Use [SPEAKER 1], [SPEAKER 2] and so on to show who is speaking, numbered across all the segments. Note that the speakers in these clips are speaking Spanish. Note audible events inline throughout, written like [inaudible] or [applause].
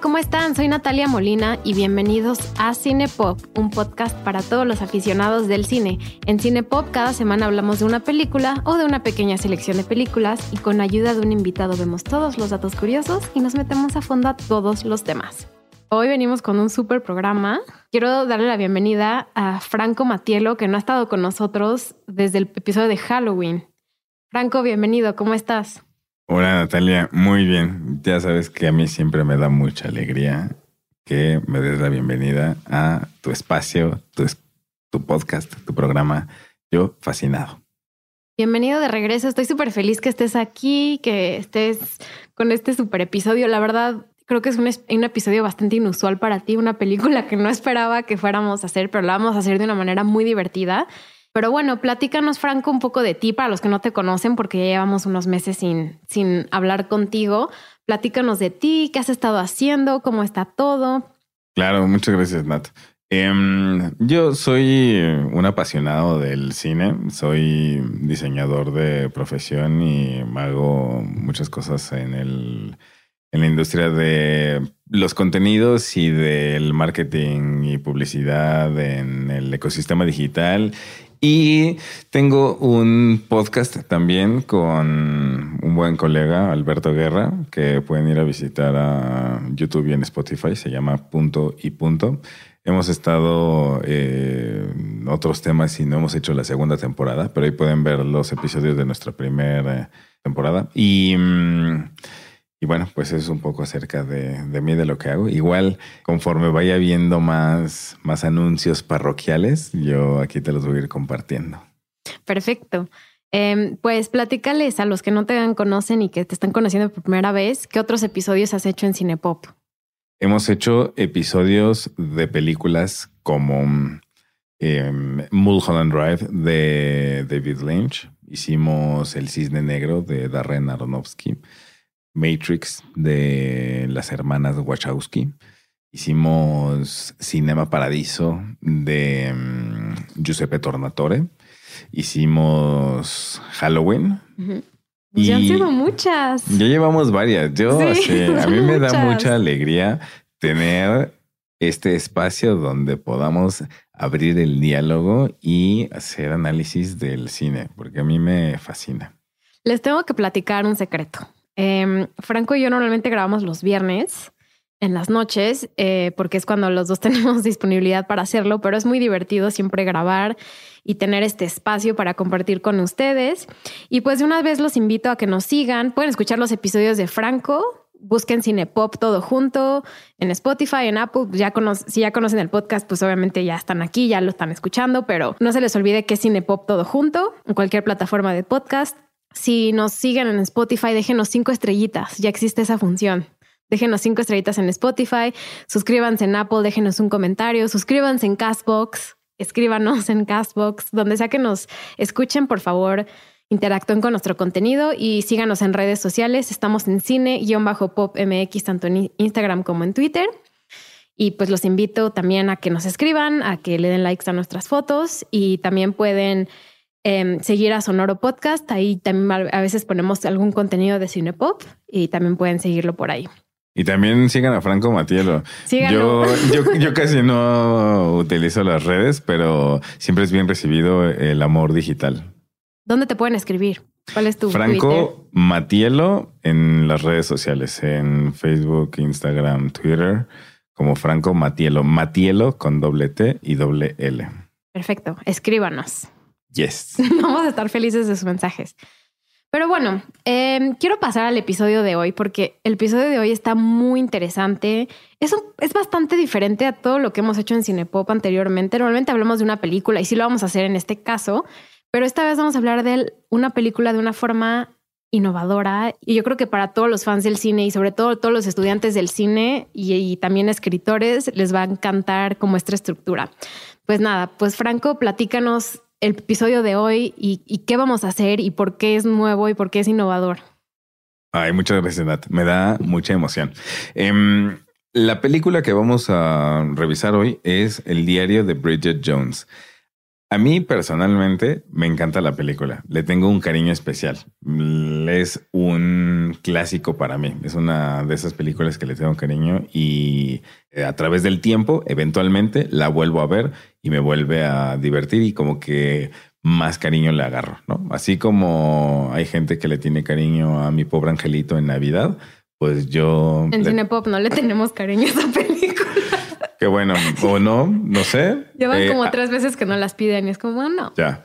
[SPEAKER 1] ¿cómo están? Soy Natalia Molina y bienvenidos a Cinepop, un podcast para todos los aficionados del cine. En Cinepop cada semana hablamos de una película o de una pequeña selección de películas y con ayuda de un invitado vemos todos los datos curiosos y nos metemos a fondo a todos los temas. Hoy venimos con un súper programa. Quiero darle la bienvenida a Franco Matielo, que no ha estado con nosotros desde el episodio de Halloween. Franco, bienvenido, ¿cómo estás?
[SPEAKER 2] Hola Natalia, muy bien. Ya sabes que a mí siempre me da mucha alegría que me des la bienvenida a tu espacio, tu, tu podcast, tu programa. Yo fascinado.
[SPEAKER 1] Bienvenido de regreso. Estoy súper feliz que estés aquí, que estés con este súper episodio. La verdad, creo que es un, un, episodio bastante inusual para ti, una película que no esperaba que fuéramos a hacer, pero la vamos a hacer de una manera muy divertida. Pero bueno, platícanos, Franco, un poco de ti para los que no te conocen, porque ya llevamos unos meses sin, sin hablar contigo. Platícanos de ti, qué has estado haciendo, cómo está todo.
[SPEAKER 2] Claro, muchas gracias, Nat. Em, yo soy un apasionado del cine, soy diseñador de profesión y hago muchas cosas en, el, en la industria de los contenidos y del marketing y publicidad en el ecosistema digital y tengo un podcast también con un buen colega, Alberto Guerra, que pueden ir a visitar a YouTube y en Spotify, se llama Punto y Punto. Hemos estado eh, otros temas y no hemos hecho la segunda temporada, pero ahí pueden ver los episodios de nuestra primera temporada. Y mm, y bueno, pues es un poco acerca de, de, mí, de lo que hago. Igual, conforme vaya viendo más, más anuncios parroquiales, yo aquí te los voy a ir compartiendo.
[SPEAKER 1] Perfecto. Eh, pues platícales a los que no te conocen y que te están conociendo por primera vez, ¿qué otros episodios has hecho en Cinepop?
[SPEAKER 2] Hemos hecho episodios de películas como eh, Mulholland Drive de David Lynch. Hicimos El Cisne Negro de Darren Aronofsky. Matrix de las hermanas Wachowski. Hicimos Cinema Paradiso de um, Giuseppe Tornatore. Hicimos Halloween.
[SPEAKER 1] ya han sido muchas.
[SPEAKER 2] Ya llevamos varias. Yo, [laughs] a mí me da mucha alegría tener este espacio donde podamos abrir el diálogo y hacer análisis del cine, porque a mí me fascina.
[SPEAKER 1] Les tengo que platicar un secreto. Em, Franco y yo normalmente grabamos los viernes en las noches, eh, porque es cuando los dos [laughs] tenemos disponibilidad para hacerlo, pero es muy divertido siempre grabar y tener este espacio para compartir con ustedes. Y pues de una vez los invito a que nos sigan. Pueden escuchar los episodios de Franco. Busquen Cinepop todo junto en Spotify, en Apple. Ya si ya conocen el podcast, pues obviamente ya están aquí, ya lo están escuchando, pero no se les olvide que es Cinepop todo junto en cualquier plataforma de podcast. Si nos siguen en Spotify, déjenos cinco estrellitas. Ya existe esa función. Déjenos cinco estrellitas en Spotify, suscríbanse en Apple, déjenos un comentario, suscríbanse en Castbox, escríbanos en Castbox, donde sea que nos escuchen, por favor, interactúen con nuestro contenido y síganos en redes sociales. Estamos en cine-pop MX, tanto en Instagram como en Twitter. Y pues los invito también a que nos escriban, a que le den likes a nuestras fotos y también pueden Em, seguir a Sonoro Podcast. Ahí también a veces ponemos algún contenido de Cinepop y también pueden seguirlo por ahí.
[SPEAKER 2] Y también sigan a Franco Matielo. Yo, [laughs] yo, yo, casi no utilizo las redes, pero siempre es bien recibido el amor digital.
[SPEAKER 1] ¿Dónde te pueden escribir? ¿Cuál es tu
[SPEAKER 2] Franco Matielo en las redes sociales, en Facebook, Instagram, Twitter, como Franco Matielo. Matielo con doble T y doble L.
[SPEAKER 1] Perfecto. Escríbanos.
[SPEAKER 2] Yes. [laughs]
[SPEAKER 1] Vamos a estar felices de sus mensajes. Pero bueno, em, quiero pasar al episodio de hoy porque el episodio de hoy está muy interesante. Es, es bastante diferente a todo lo que hemos hecho en Cinepop anteriormente. Normalmente hablamos de una película y sí lo vamos a hacer en este caso, pero esta vez vamos a hablar de una película de una forma innovadora y yo creo que para todos los fans del cine y sobre todo todos los estudiantes del cine y, y también escritores les va a encantar como esta estructura. Pues nada, pues Franco, platícanos el episodio de hoy y, qué vamos a hacer y por qué es nuevo y por qué es innovador.
[SPEAKER 2] Ay, muchas gracias, Nat. Me da mucha emoción. Em, la película que vamos a revisar hoy es El diario de Bridget Jones. A mí personalmente me encanta la película. Le tengo un cariño especial. Es un clásico para mí. Es una de esas películas que le tengo cariño y eh, a través del tiempo, eventualmente la vuelvo a ver y me vuelve a divertir y como que más cariño le agarro, ¿no? Así como hay gente que le tiene cariño a mi pobre angelito en Navidad, pues yo...
[SPEAKER 1] En Cinepop no le tenemos cariño a esa película. [laughs]
[SPEAKER 2] Qué bueno, o no, no sé. [laughs]
[SPEAKER 1] Llevan eh, como tres veces que no las piden y es como, bueno.
[SPEAKER 2] Ya.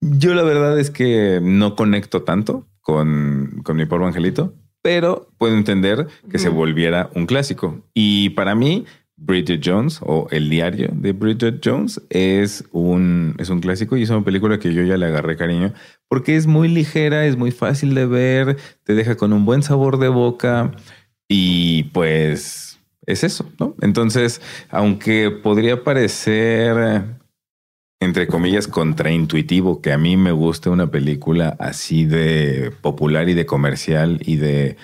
[SPEAKER 2] Yo la verdad es que no conecto tanto con, con mi pobre angelito, pero puedo entender que se volviera un clásico. Y para mí, Bridget Jones o El diario de Bridget Jones es un, es un clásico y es una película que yo ya le agarré cariño porque es muy ligera, es muy fácil de ver, te deja con un buen sabor de boca y pues es eso, ¿no? Entonces, aunque podría parecer entre comillas, contraintuitivo que a mí me guste una película así de popular y de comercial y de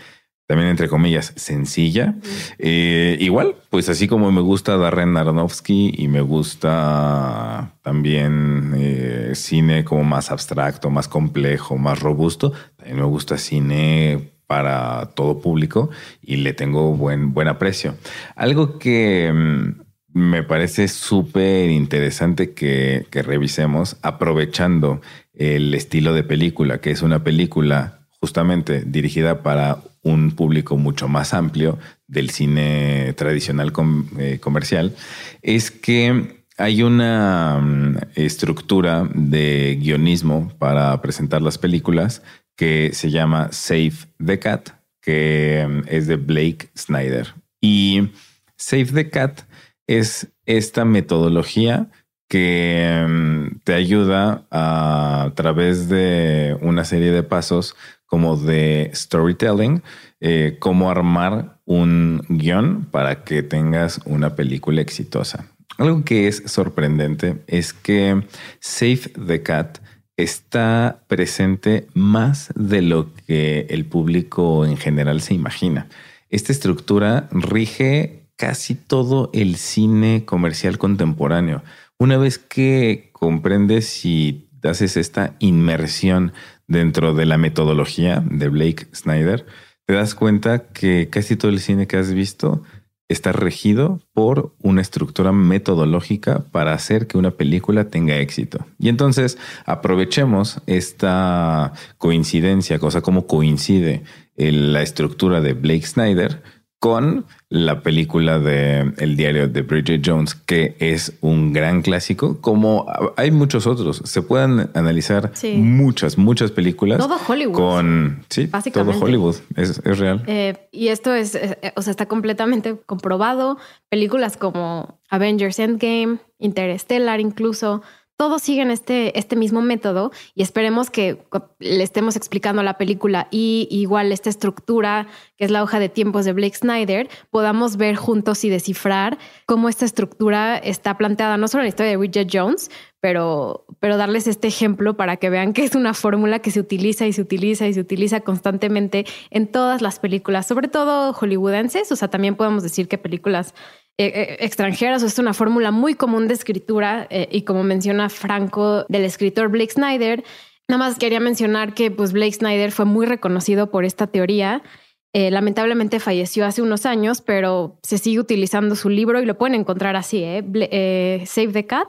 [SPEAKER 2] también entre comillas, sencilla. Eh, igual, pues así como me gusta Darren Aronofsky y me gusta también eh, cine como más abstracto, más complejo, más robusto, también me gusta cine para todo público y le tengo buen, aprecio. Algo que mm, me parece súper interesante que, que revisemos, aprovechando el estilo de película, que es una película justamente dirigida para un público mucho más amplio del cine tradicional eh, comercial, es que hay una mm, estructura de guionismo para presentar las películas que se llama Save the Cat, que mm, es de Blake Snyder. Y Save the Cat es esta metodología que mm, te ayuda a través de una serie de pasos como de storytelling, eh, cómo armar un guion para que tengas una película exitosa. Algo que es sorprendente es que Save the Cat está presente más de lo que el público en general se imagina. Esta estructura rige casi todo el cine comercial contemporáneo. Una vez que comprendes y haces esta inmersión dentro de la metodología de Blake Snyder, te das cuenta que casi todo el cine que has visto está regido por una estructura metodológica para hacer que una película tenga éxito. Y entonces aprovechemos esta coincidencia, cosa como coincide en la estructura de Blake Snyder con la película de El diario de Bridget Jones, que es un gran clásico, como hay muchos otros. Se pueden analizar muchas, muchas películas.
[SPEAKER 1] Todo Hollywood.
[SPEAKER 2] Con, sí, todo Hollywood. Es, real.
[SPEAKER 1] Eh, y esto es, o sea, está completamente comprobado. Películas como Avengers Endgame, Interstellar incluso, todos siguen este, este mismo método y esperemos que le estemos explicando la película y igual esta estructura, que es la hoja de tiempos de Blake Snyder, podamos ver juntos y descifrar cómo esta estructura está planteada, no solo en la historia de Bridget Jones, pero, pero darles este ejemplo para que vean que es una fórmula que se utiliza y se utiliza y se utiliza constantemente en todas las películas, sobre todo hollywoodenses, o sea, también podemos decir que películas eh, eh, extranjeras. Es una fórmula muy común de escritura eh, y como menciona Franco del escritor Blake Snyder, nada más quería mencionar que pues Blake Snyder fue muy reconocido por esta teoría. lamentablemente falleció hace unos años, pero se sigue utilizando su libro y lo pueden encontrar así, Save the Cat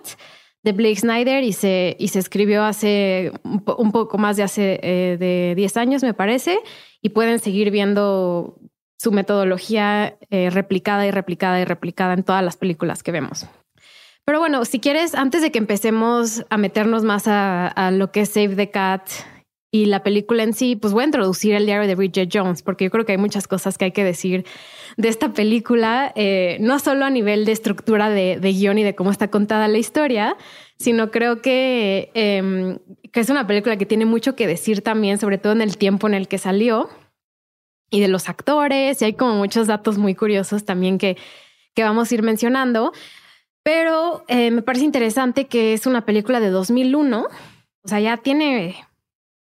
[SPEAKER 1] de Blake Snyder y se, y se escribió hace un, poco más de hace de 10 años, me parece, y pueden seguir viendo su metodología eh, replicada y replicada y replicada en todas las películas que vemos. Pero bueno, si quieres, antes de que empecemos a meternos más a, lo que es Save the Cat y la película en sí, pues voy a introducir el diario de Bridget Jones, porque yo creo que hay muchas cosas que hay que decir de esta película, eh, no solo a nivel de estructura de, guion y de cómo está contada la historia, sino creo que, em, que es una película que tiene mucho que decir también, sobre todo en el tiempo en el que salió y de los actores, y hay como muchos datos muy curiosos también que, que vamos a ir mencionando. Pero eh, me parece interesante que es una película de 2001, o sea, ya tiene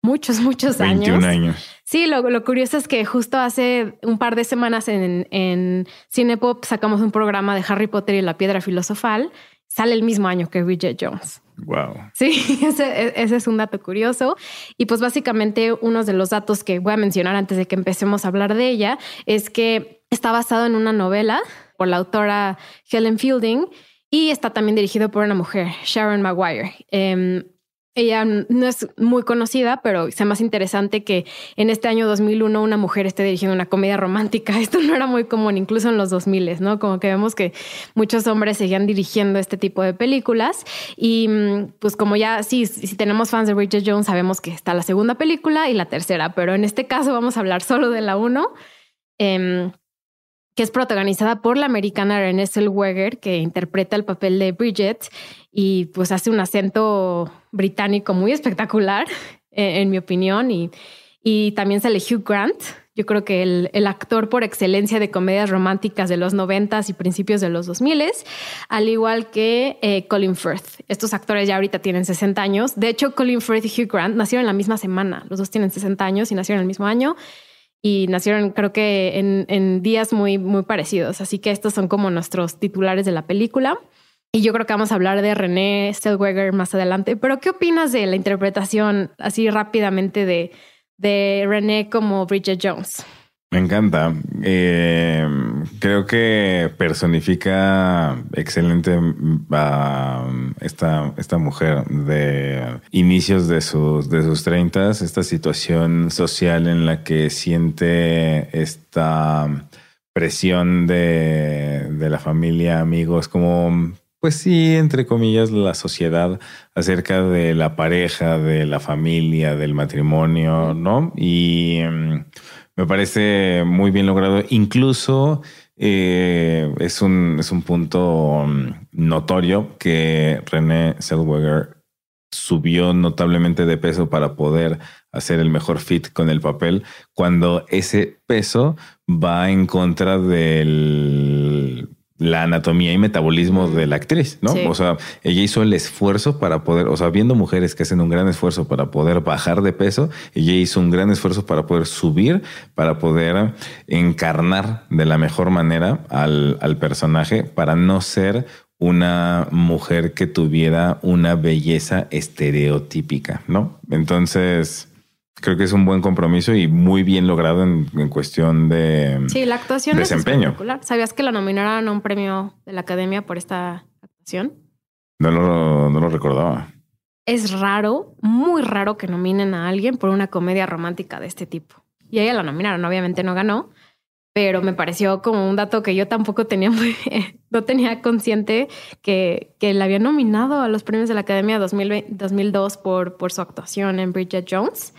[SPEAKER 1] muchos, muchos
[SPEAKER 2] 21 años.
[SPEAKER 1] Sí, lo, lo, curioso es que justo hace un par de semanas en, en Cinepop sacamos un programa de Harry Potter y la piedra filosofal. Sale el mismo año que Bridget Jones.
[SPEAKER 2] Wow.
[SPEAKER 1] Sí, [laughs] ese, ese, es un dato curioso. Y pues básicamente uno de los datos que voy a mencionar antes de que empecemos a hablar de ella es que está basado en una novela por la autora Helen Fielding y está también dirigido por una mujer, Sharon Maguire. Em, ella no es muy conocida, pero es más interesante que en este año 2001 una mujer esté dirigiendo una comedia romántica. [laughs] Esto no era muy común, incluso en los 2000, ¿no? Como que vemos que muchos hombres seguían dirigiendo este tipo de películas. Y mm, pues como ya, sí, si tenemos fans de Bridget Jones, sabemos que está la segunda película y la tercera, pero en este caso vamos a hablar solo de la uno. Em, que es protagonizada por la americana Renée Zellweger, que interpreta el papel de Bridget y pues hace un acento británico muy espectacular, [laughs] en, mi opinión, y, y también sale Hugh Grant. Yo creo que el, el, actor por excelencia de comedias románticas de los noventas y principios de los 2000, al igual que eh, Colin Firth. Estos actores ya ahorita tienen 60 años. De hecho, Colin Firth y Hugh Grant nacieron la misma semana. Los dos tienen 60 años y nacieron el mismo año y nacieron creo que en, en, días muy, muy parecidos. Así que estos son como nuestros titulares de la película. Y yo creo que vamos a hablar de René Zellweger más adelante. Pero ¿qué opinas de la interpretación así rápidamente de, de René como Bridget Jones?
[SPEAKER 2] Me encanta. Eh, creo que personifica excelente a esta, esta mujer de inicios de sus, de sus 30, esta situación social en la que siente esta presión de, de la familia, amigos, como pues sí, entre comillas, la sociedad acerca de la pareja, de la familia, del matrimonio, ¿no? Y mm, me parece muy bien logrado. Incluso eh, es, un, es un punto mm, notorio que René Zellweger subió notablemente de peso para poder hacer el mejor fit con el papel, cuando ese peso va en contra del la anatomía y metabolismo de la actriz, ¿no? O sea, ella hizo el esfuerzo para poder, o sea, viendo mujeres que hacen un gran esfuerzo para poder bajar de peso, ella hizo un gran esfuerzo para poder subir, para poder encarnar de la mejor manera al, al personaje, para no ser una mujer que tuviera una belleza estereotípica, ¿no? Entonces, creo que es un buen compromiso y muy bien logrado en, cuestión de
[SPEAKER 1] sí, la actuación desempeño. ¿Sabías que la nominaron a un premio de la Academia por esta actuación?
[SPEAKER 2] No lo, no lo recordaba.
[SPEAKER 1] Es raro, muy raro que nominen a alguien por una comedia romántica de este tipo. Y ella la nominaron, obviamente no ganó, pero me pareció como un dato que yo tampoco tenía muy, [laughs] no tenía consciente que, que la había nominado a los premios de la Academia 2002 por, por su actuación en Bridget Jones.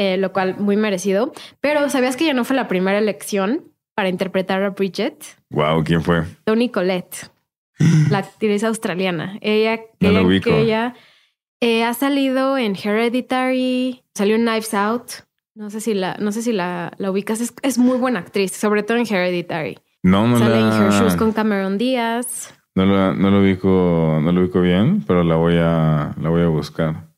[SPEAKER 1] Eh, lo cual muy merecido. Pero ¿sabías que ya no fue la primera elección para interpretar a Bridget?
[SPEAKER 2] Wow, ¿quién fue?
[SPEAKER 1] Toni Collette, la [gasps] actriz australiana. Ella, que ella eh, ha salido en Hereditary, salió en Knives Out. No sé si la, no sé si la, la ubicas. Es, muy buena actriz, sobre todo en Hereditary.
[SPEAKER 2] No, no
[SPEAKER 1] Sale en Her Shoes con Cameron Díaz.
[SPEAKER 2] No lo, no lo ubico, no lo ubico bien, pero la voy a, la voy a buscar.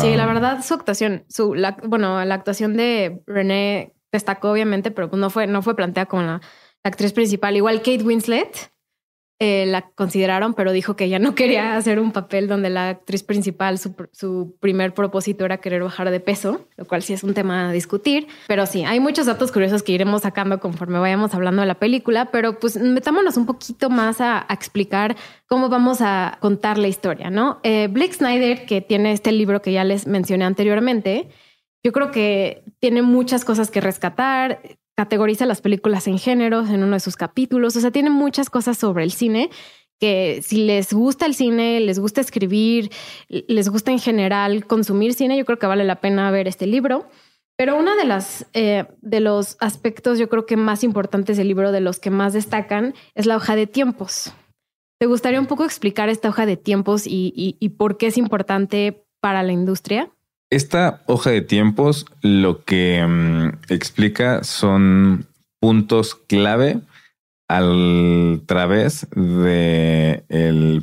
[SPEAKER 1] Sí, la verdad, su actuación, su, la, bueno, la actuación de René destacó obviamente, pero no fue, no fue planteada como la, la actriz principal. Igual Kate Winslet, eh, la consideraron, pero dijo que ella no quería hacer un papel donde la actriz principal, su, primer propósito era querer bajar de peso, lo cual sí es un tema a discutir. Pero sí, hay muchos datos curiosos que iremos sacando conforme vayamos hablando de la película, pero pues metámonos un poquito más a, explicar cómo vamos a contar la historia, ¿no? Eh, Blake Snyder, que tiene este libro que ya les mencioné anteriormente, yo creo que tiene muchas cosas que rescatar categoriza las películas en géneros en uno de sus capítulos, o sea, tiene muchas cosas sobre el cine que si les gusta el cine, les gusta escribir, les gusta en general consumir cine, yo creo que vale la pena ver este libro. Pero uno de, las, eh, de los aspectos yo creo que más importantes del libro, de los que más destacan, es la hoja de tiempos. ¿Te gustaría un poco explicar esta hoja de tiempos y, y por qué es importante para la industria?
[SPEAKER 2] Esta hoja de tiempos lo que mm, explica son puntos clave al través de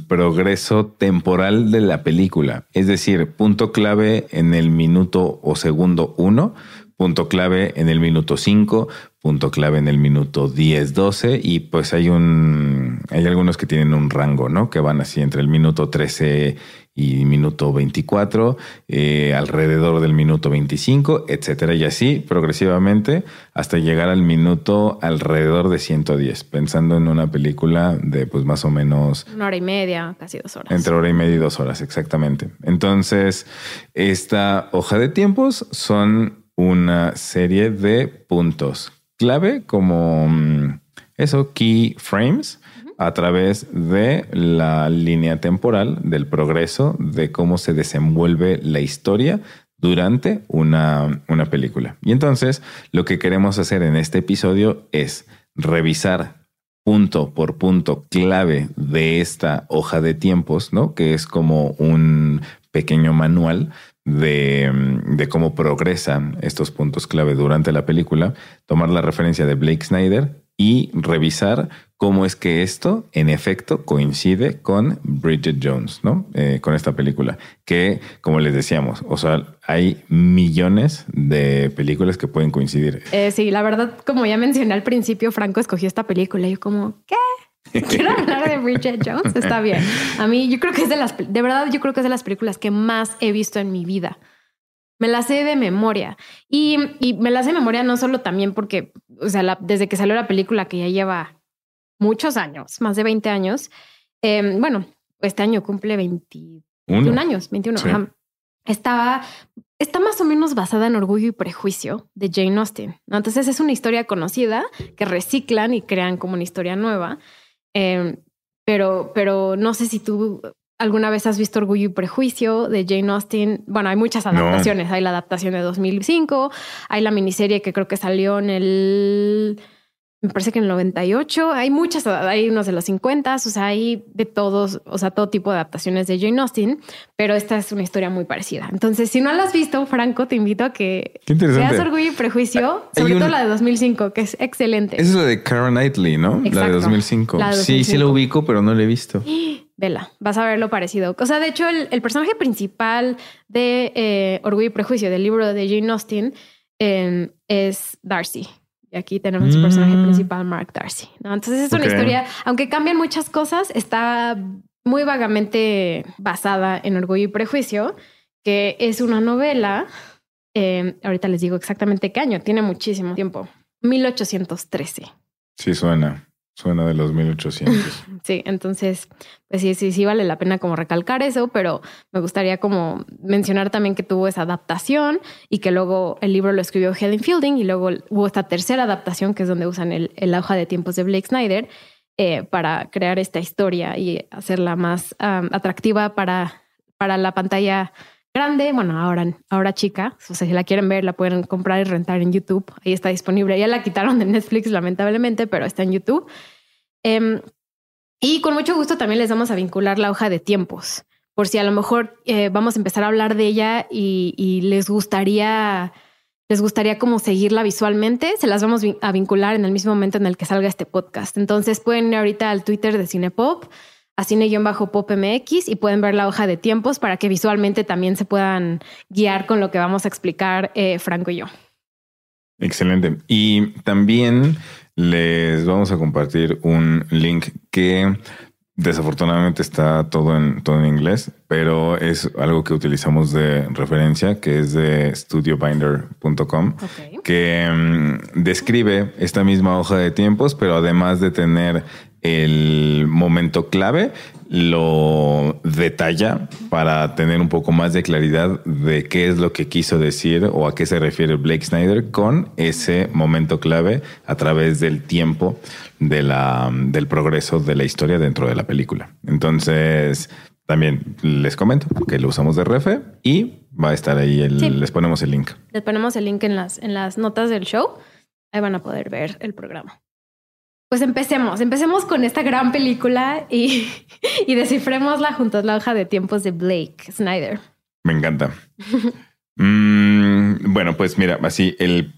[SPEAKER 2] progreso temporal de la película. Es decir, punto clave en el minuto o segundo uno, punto clave en el minuto cinco, punto clave en el minuto 10, 12 y pues hay un, hay algunos que tienen un rango, ¿no? Que van así entre el minuto 13 y minuto 24, eh, alrededor del minuto 25, etcétera, y así progresivamente hasta llegar al minuto alrededor de 110, pensando en una película de pues más o menos...
[SPEAKER 1] Una hora y media, casi dos horas.
[SPEAKER 2] Entre hora y media y dos horas, exactamente. Entonces, esta hoja de tiempos son una serie de puntos clave como mm, eso, key frames, a través de la línea temporal del progreso de cómo se desenvuelve la historia durante una, una película. Y entonces lo que queremos hacer en este episodio es revisar punto por punto clave de esta hoja de tiempos, ¿no? Que es como un pequeño manual de, de, cómo progresan estos puntos clave durante la película, tomar la referencia de Blake Snyder y revisar cómo es que esto, en efecto, coincide con Bridget Jones, ¿no? Eh, con esta película, que, como les decíamos, o sea, hay millones de películas que pueden coincidir.
[SPEAKER 1] Eh, sí, la verdad, como ya mencioné al principio, Franco escogió esta película y yo como, ¿qué? Quiero hablar de Bridget Jones, está bien. A mí yo creo que es de las, de verdad, yo creo que es de las películas que más he visto en mi vida. Me la sé de memoria. Y, y me la sé de memoria no solo también porque, o sea, desde que salió la película, que ya lleva muchos años, más de 20 años. Eh, bueno, este año cumple 21 años, 21. Estaba, está más o menos basada en Orgullo y Prejuicio de Jane Austen. Entonces es una historia conocida que reciclan y crean como una historia nueva. Eh, pero, pero no sé si tú alguna vez has visto Orgullo y Prejuicio de Jane Austen. Bueno, hay muchas adaptaciones. Hay la adaptación de 2005, hay la miniserie que creo que salió en el me parece que en el 98 hay muchas, hay unos de los 50, o sea, hay de todos, o sea, todo tipo de adaptaciones de Jane Austen, pero esta es una historia muy parecida. Entonces, si no la has visto, Franco, te invito a que veas Orgullo y Prejuicio, sobre todo la de 2005, que es excelente.
[SPEAKER 2] Esa es la de Karen Knightley, ¿no? La de 2005. Sí, sí la ubico, pero no la he visto. [gasps]
[SPEAKER 1] Vela, vas a ver lo parecido. O sea, de hecho, el, personaje principal de eh, Orgullo y Prejuicio, del libro de Jane Austen, eh, es Darcy aquí tenemos su personaje mm. principal, Mark Darcy. Entonces es una historia, aunque cambian muchas cosas, está muy vagamente basada en Orgullo y Prejuicio, que es una novela. Eh, ahorita les digo exactamente qué año, tiene muchísimo tiempo. 1813.
[SPEAKER 2] Sí, suena. Suena de los 1800. [laughs]
[SPEAKER 1] Sí, entonces, pues sí, sí, sí vale la pena como recalcar eso, pero me gustaría como mencionar también que tuvo esa adaptación y que luego el libro lo escribió Helen Fielding y luego hubo esta tercera adaptación que es donde usan el, el hoja de tiempos de Blake Snyder eh, para crear esta historia y hacerla más atractiva para, para la pantalla grande, bueno, ahora, ahora chica, o sea, si la quieren ver, la pueden comprar y rentar en YouTube, ahí está disponible. Ya la quitaron de Netflix, lamentablemente, pero está en YouTube. Em, y con mucho gusto también les vamos a vincular la hoja de tiempos, por si a lo mejor eh, vamos a empezar a hablar de ella y, les gustaría, les gustaría como seguirla visualmente, se las vamos a vincular en el mismo momento en el que salga este podcast. Entonces pueden ir ahorita al Twitter de Cinepop a cine-pop MX y pueden ver la hoja de tiempos para que visualmente también se puedan guiar con lo que vamos a explicar eh, Franco y yo.
[SPEAKER 2] Excelente. Y también les vamos a compartir un link que desafortunadamente está todo en todo en inglés, pero es algo que utilizamos de referencia, que es de studiobinder.com, que mm, describe esta misma hoja de tiempos, pero además de tener el momento clave, lo detalla para tener un poco más de claridad de qué es lo que quiso decir o a qué se refiere Blake Snyder con ese momento clave a través del tiempo de la, del progreso de la historia dentro de la película. Entonces, también les comento que lo usamos de refe y va a estar ahí, les ponemos el link.
[SPEAKER 1] Les ponemos el link en las, en las notas del show. Ahí van a poder ver el programa. Pues empecemos, empecemos con esta gran película y, [laughs] y descifrémosla junto a la hoja de tiempos de Blake Snyder.
[SPEAKER 2] Me encanta. [laughs] Mm, bueno, pues mira, así el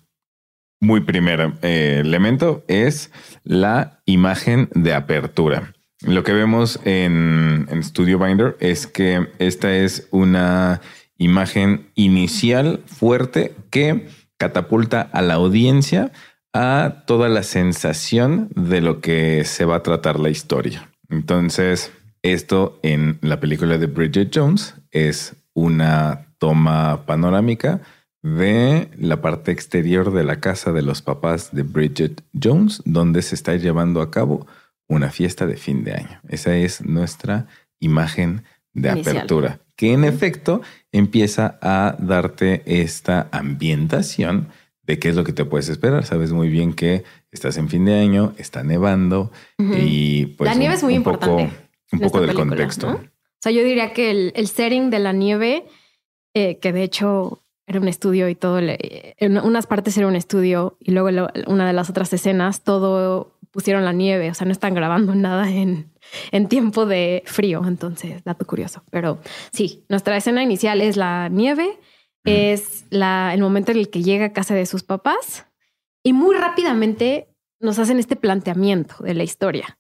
[SPEAKER 2] muy primer eh, elemento es la imagen de apertura. Lo que vemos en, en Studio Binder es que esta es una imagen inicial fuerte que catapulta a la audiencia a toda la sensación de lo que se va a tratar la historia. Entonces, esto en la película de Bridget Jones es una toma panorámica de la parte exterior de la casa de los papás de Bridget Jones, donde se está llevando a cabo una fiesta de fin de año. Esa es nuestra imagen de apertura, que en efecto empieza a darte esta ambientación de qué es lo que te puedes esperar. Sabes muy bien que estás en fin de año, está nevando y pues...
[SPEAKER 1] La nieve es muy importante.
[SPEAKER 2] un poco del contexto. O
[SPEAKER 1] sea, yo diría que el, setting de la nieve, eh, que de hecho era un estudio y todo, en unas partes era un estudio y luego una de las otras escenas, todo pusieron la nieve, o sea, no están grabando nada en, en tiempo de frío, entonces, dato curioso. Pero sí, nuestra escena inicial es la nieve, es la, el momento en el que llega a casa de sus papás y muy rápidamente nos hacen este planteamiento de la historia.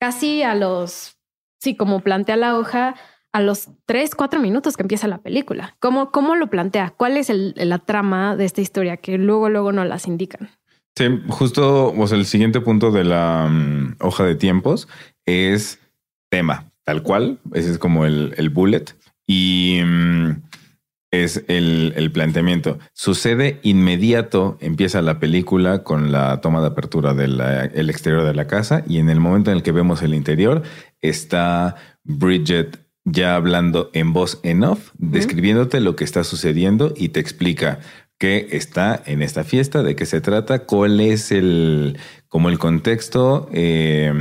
[SPEAKER 1] Casi a los, sí, como plantea la hoja, a los tres, cuatro minutos que empieza la película. ¿Cómo, cómo lo plantea? ¿Cuál es la trama de esta historia que luego, luego nos las indican?
[SPEAKER 2] Sí, justo el siguiente punto de la mm, hoja de tiempos es tema, tal cual. Ese es como el, el bullet. Y mm, es el, el, planteamiento. Sucede inmediato, empieza la película con la toma de apertura del exterior de la casa y en el momento en el que vemos el interior está Bridget ya hablando en voz en off, describiéndote lo que está sucediendo y te explica que está en esta fiesta, de qué se trata, cuál es el, como el contexto. Eh,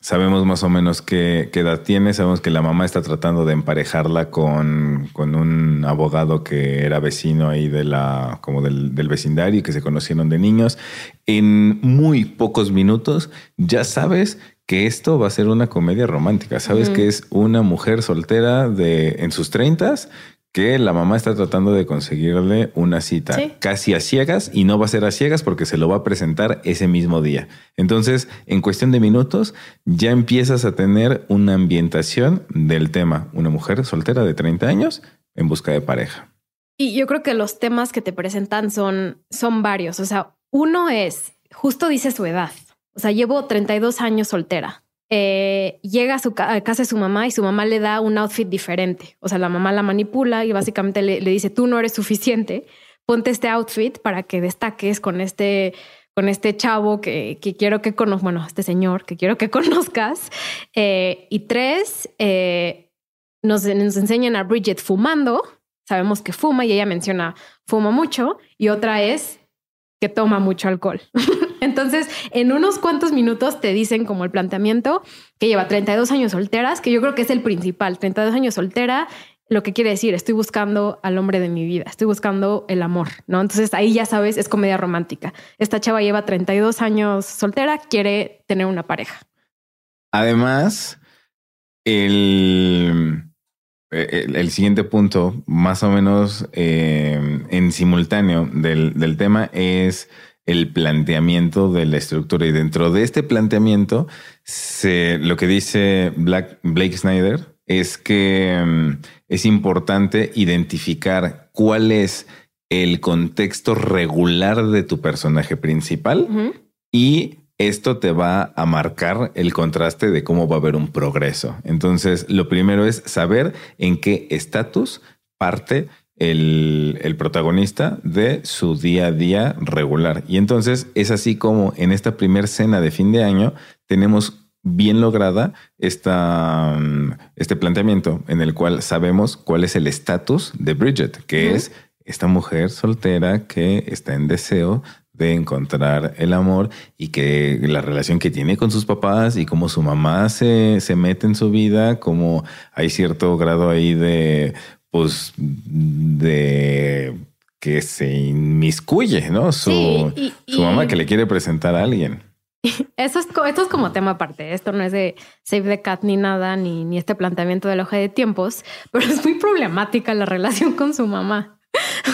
[SPEAKER 2] sabemos más o menos qué, edad tiene, sabemos que la mamá está tratando de emparejarla con, con un abogado que era vecino ahí de la, como del, del, vecindario y que se conocieron de niños. En muy pocos minutos ya sabes que esto va a ser una comedia romántica. Sabes que es una mujer soltera de en sus treintas que la mamá está tratando de conseguirle una cita casi a ciegas y no va a ser a ciegas porque se lo va a presentar ese mismo día. Entonces, en cuestión de minutos, ya empiezas a tener una ambientación del tema. Una mujer soltera de 30 años en busca de pareja.
[SPEAKER 1] Y yo creo que los temas que te presentan son, son varios. O sea, uno es, justo dice su edad. O sea, llevo 32 años soltera. Eh, llega a su casa de su mamá y su mamá le da un outfit diferente. O sea, la mamá la manipula y básicamente le, dice, tú no eres suficiente, ponte este outfit para que destaques con este, con este chavo que, quiero que conozcas, bueno, este señor que quiero que [laughs] conozcas. Eh, y tres, eh, nos enseñan a Bridget fumando. Sabemos que fuma y ella menciona fuma mucho. Y otra es que toma mucho alcohol. [laughs] Entonces, en unos cuantos minutos te dicen como el planteamiento que lleva 32 años solteras, que yo creo que es el principal, 32 años soltera, lo que quiere decir, estoy buscando al hombre de mi vida, estoy buscando el amor, ¿no? Entonces ahí ya sabes, es comedia romántica. Esta chava lleva 32 años soltera, quiere tener una pareja.
[SPEAKER 2] Además, el, el, siguiente punto, más o menos eh, en simultáneo del, del tema, es el planteamiento de la estructura. Y dentro de este planteamiento, se, lo que dice Black, Blake Snyder es que mm, es importante identificar cuál es el contexto regular de tu personaje principal y esto te va a marcar el contraste de cómo va a haber un progreso. Entonces, lo primero es saber en qué estatus parte el, protagonista de su día a día regular. Y entonces es así como en esta primera cena de fin de año tenemos bien lograda esta, mm, este planteamiento en el cual sabemos cuál es el estatus de Bridget, que es esta mujer soltera que está en deseo de encontrar el amor y que la relación que tiene con sus papás y cómo su mamá se, se mete en su vida, como hay cierto grado ahí de pues de que se inmiscuye, ¿no? Su, su mamá que le quiere presentar a alguien. [laughs]
[SPEAKER 1] Eso es, esto es como tema aparte. Esto no es de Save the Cat ni nada, ni, ni este planteamiento del hoja de tiempos, [laughs] pero es muy problemática la relación con su mamá.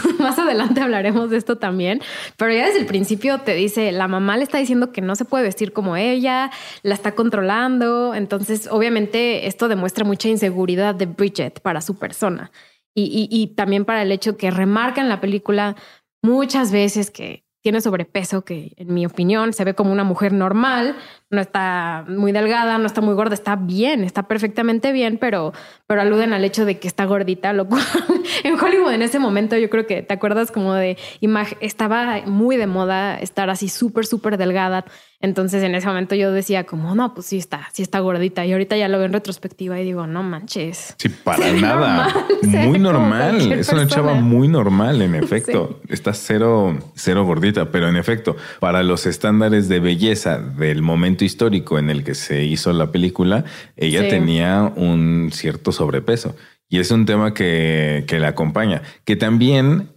[SPEAKER 1] [laughs] Más adelante hablaremos de esto también, pero ya desde el principio te dice, la mamá le está diciendo que no se puede vestir como ella, la está controlando, entonces obviamente esto demuestra mucha inseguridad de Bridget para su persona. Y, también para el hecho que remarca en la película muchas veces que tiene sobrepeso, que en mi opinión se ve como una mujer normal, no está muy delgada, no está muy gorda, está bien, está perfectamente bien, pero, pero aluden al hecho de que está gordita, lo cual [laughs] en Hollywood en ese momento yo creo que te acuerdas como de imagen, estaba muy de moda estar así súper, súper delgada. Entonces en ese momento yo decía como, no, pues sí está, sí está gordita. Y ahorita ya lo veo en retrospectiva y digo, no manches.
[SPEAKER 2] Sí, para [laughs] nada. [laughs] muy normal. Es una chava muy normal, en efecto. Está cero, cero gordita, pero en efecto, para los estándares de belleza del momento histórico en el que se hizo la película, ella tenía un cierto sobrepeso. Y es un tema que, que la acompaña, que también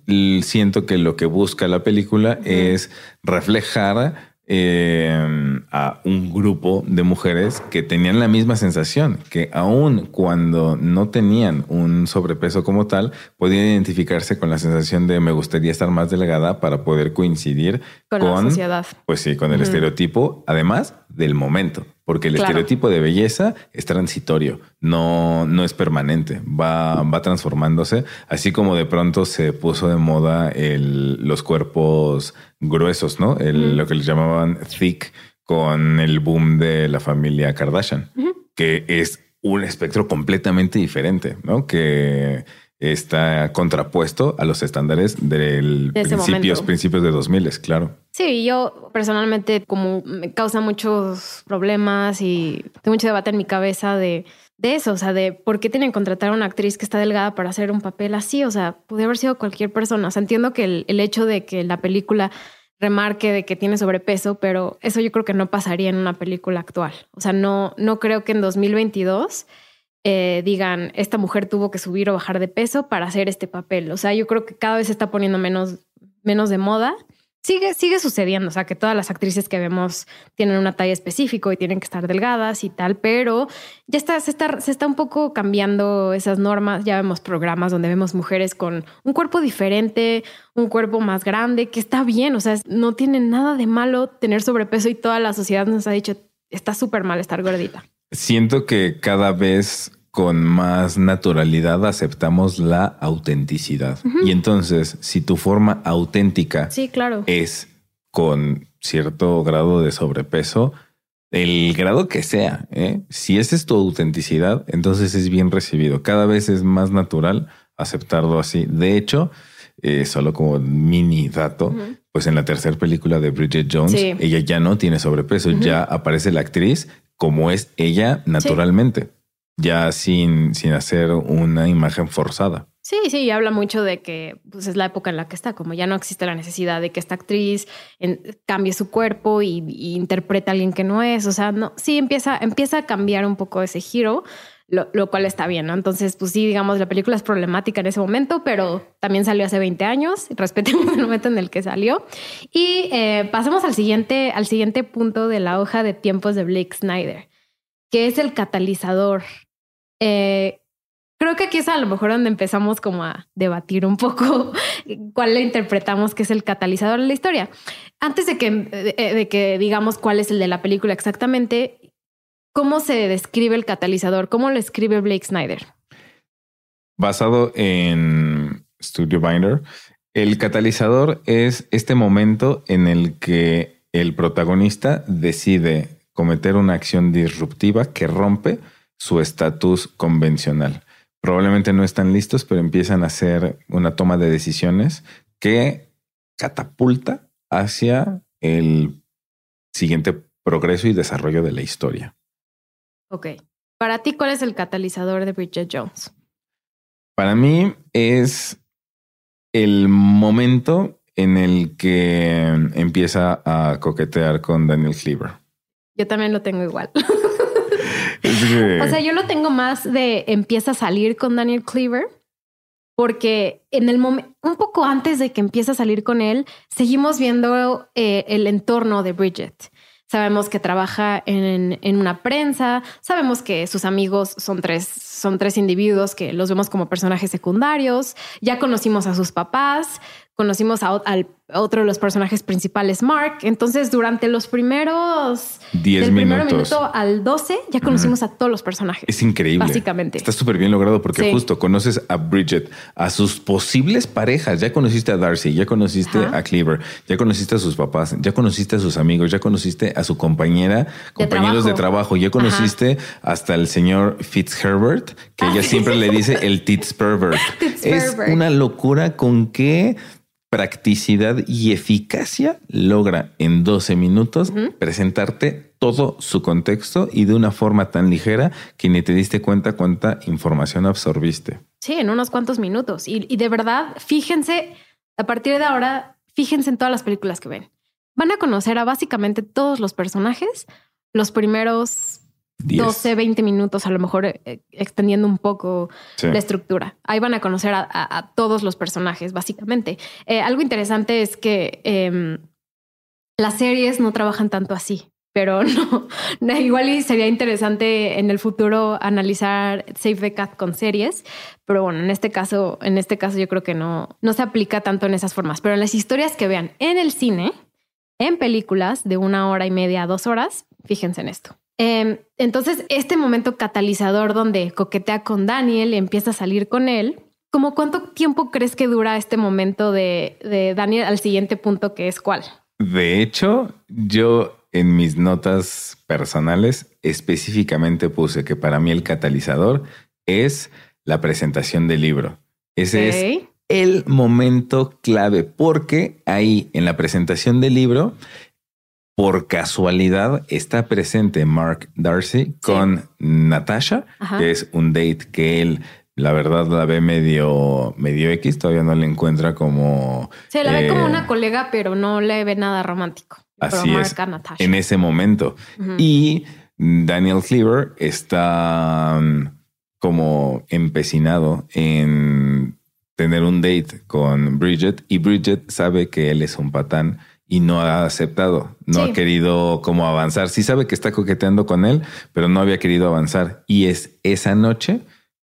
[SPEAKER 2] siento que lo que busca la película es reflejar eh, a un grupo de mujeres que tenían la misma sensación, que aun cuando no tenían un sobrepeso como tal, podían identificarse con la sensación de me gustaría estar más delgada para poder coincidir con, la sociedad. Pues sí, con el estereotipo, además del momento, porque el estereotipo de belleza es transitorio, no, no es permanente, va, va transformándose, así como de pronto se puso de moda el, los cuerpos gruesos, ¿no? El, Lo que les llamaban thick con el boom de la familia Kardashian, que es un espectro completamente diferente, ¿no? Que está contrapuesto a los estándares del de principios, principios de 2000, claro.
[SPEAKER 1] Sí, yo personalmente como me causa muchos problemas y tengo mucho debate en mi cabeza de, de eso, o sea, de por qué tienen que contratar a una actriz que está delgada para hacer un papel así, o sea, puede haber sido cualquier persona. O sea, entiendo que el, el hecho de que la película remarque de que tiene sobrepeso, pero eso yo creo que no pasaría en una película actual. O sea, no, no creo que en 2022 eh, digan, esta mujer tuvo que subir o bajar de peso para hacer este papel. O sea, yo creo que cada vez se está poniendo menos, menos de moda. Sigue, sigue sucediendo, o sea, que todas las actrices que vemos tienen una talla específica y tienen que estar delgadas y tal, pero ya está se, está, se está un poco cambiando esas normas. Ya vemos programas donde vemos mujeres con un cuerpo diferente, un cuerpo más grande, que está bien, o sea, no tiene nada de malo tener sobrepeso y toda la sociedad nos ha dicho, está súper mal estar gordita.
[SPEAKER 2] Siento que cada vez con más naturalidad aceptamos la autenticidad. Y entonces, si tu forma auténtica
[SPEAKER 1] sí, claro.
[SPEAKER 2] es con cierto grado de sobrepeso, el grado que sea, ¿eh? si esa es tu autenticidad, entonces es bien recibido. Cada vez es más natural aceptarlo así. De hecho, eh, solo como mini dato, pues en la tercera película de Bridget Jones, ella ya no tiene sobrepeso, ya aparece la actriz como es ella naturalmente, ya sin, sin hacer una imagen forzada.
[SPEAKER 1] Sí, sí, habla mucho de que pues, es la época en la que está, como ya no existe la necesidad de que esta actriz cambie su cuerpo y, y, interprete a alguien que no es. O sea, no, sí empieza, empieza a cambiar un poco ese giro, lo, lo, cual está bien, ¿no? Entonces, pues sí, digamos, la película es problemática en ese momento, pero también salió hace 20 años, [laughs] respetemos el momento en el que salió. Y eh, pasemos al siguiente, al siguiente punto de la hoja de tiempos de Blake Snyder, que es el catalizador. Eh, creo que aquí es a lo mejor donde empezamos como a debatir un poco [laughs] cuál le interpretamos que es el catalizador de la historia. Antes de que, de que digamos cuál es el de la película exactamente, ¿Cómo se describe el catalizador? ¿Cómo lo escribe Blake Snyder?
[SPEAKER 2] Basado en Studio Binder, el catalizador es este momento en el que el protagonista decide cometer una acción disruptiva que rompe su estatus convencional. Probablemente no están listos, pero empiezan a hacer una toma de decisiones que catapulta hacia el siguiente progreso y desarrollo de la historia.
[SPEAKER 1] Ok. Para ti, ¿cuál es el catalizador de Bridget Jones?
[SPEAKER 2] Para mí es el momento en el que empieza a coquetear con Daniel Cleaver.
[SPEAKER 1] Yo también lo tengo igual. [laughs] O sea, yo lo tengo más de empieza a salir con Daniel Cleaver porque en el momento, un poco antes de que empiece a salir con él, seguimos viendo eh, el entorno de Bridget. Sabemos que trabaja en, en, una prensa, sabemos que sus amigos son tres, son tres individuos que los vemos como personajes secundarios, ya conocimos a sus papás, conocimos a, al otro de los personajes principales, Mark. Entonces, durante los primeros
[SPEAKER 2] 10
[SPEAKER 1] del primero
[SPEAKER 2] minutos.
[SPEAKER 1] minuto al 12, ya conocimos a todos los personajes.
[SPEAKER 2] Es increíble.
[SPEAKER 1] Básicamente.
[SPEAKER 2] Está súper bien logrado porque
[SPEAKER 1] Sí.
[SPEAKER 2] justo conoces a Bridget, a sus posibles parejas. Ya conociste a Darcy, ya conociste a Cleaver, ya conociste a sus papás, ya conociste a sus amigos, ya conociste a su compañera, compañeros de
[SPEAKER 1] trabajo.
[SPEAKER 2] trabajo, ya conociste hasta el señor Fitzherbert, que ella siempre le dice el Tits Pervert. [laughs] Es una locura con qué practicidad y eficacia logra en 12 minutos presentarte todo su contexto y de una forma tan ligera que ni te diste cuenta cuánta información absorbiste.
[SPEAKER 1] Sí, en unos cuantos minutos. Y, y de verdad, fíjense, a partir de ahora, fíjense en todas las películas que ven. Van a conocer a básicamente todos los personajes los primeros
[SPEAKER 2] Diez.
[SPEAKER 1] 12, 20 minutos, a lo mejor eh, extendiendo un poco
[SPEAKER 2] Sí.
[SPEAKER 1] la estructura. Ahí van a conocer a, a- a todos los personajes, básicamente. Eh, algo interesante es que em, las series no trabajan tanto así, pero [laughs] no, no, igual y sería interesante en el futuro analizar Save the Cat con series, pero bueno, en este caso, en este caso yo creo que no, no se aplica tanto en esas formas, pero en las historias que vean en el cine, en películas de una hora y media a dos horas, fíjense en esto. Eh, entonces, este momento catalizador donde coquetea con Daniel, empieza a salir con él, ¿Cómo cuánto tiempo crees que dura este momento de, de Daniel al siguiente punto que es cuál?
[SPEAKER 2] De hecho, yo en mis notas personales específicamente puse que para mí el catalizador es la presentación del libro. Ese es el momento clave, porque ahí en la presentación del libro, por casualidad, está presente Mark Darcy con Natasha,
[SPEAKER 1] Ajá.
[SPEAKER 2] que es un date que él, la verdad, la ve medio, medio X, todavía no le encuentra como...
[SPEAKER 1] Se la ve
[SPEAKER 2] eh,
[SPEAKER 1] como una colega, pero no le ve nada romántico.
[SPEAKER 2] Así es, en ese momento. Y Daniel Cleaver está um, como empecinado en tener un date con Bridget y Bridget sabe que él es un patán y no ha aceptado, no
[SPEAKER 1] Sí.
[SPEAKER 2] ha querido como avanzar. Sí sabe que está coqueteando con él, pero no había querido avanzar. Y es esa noche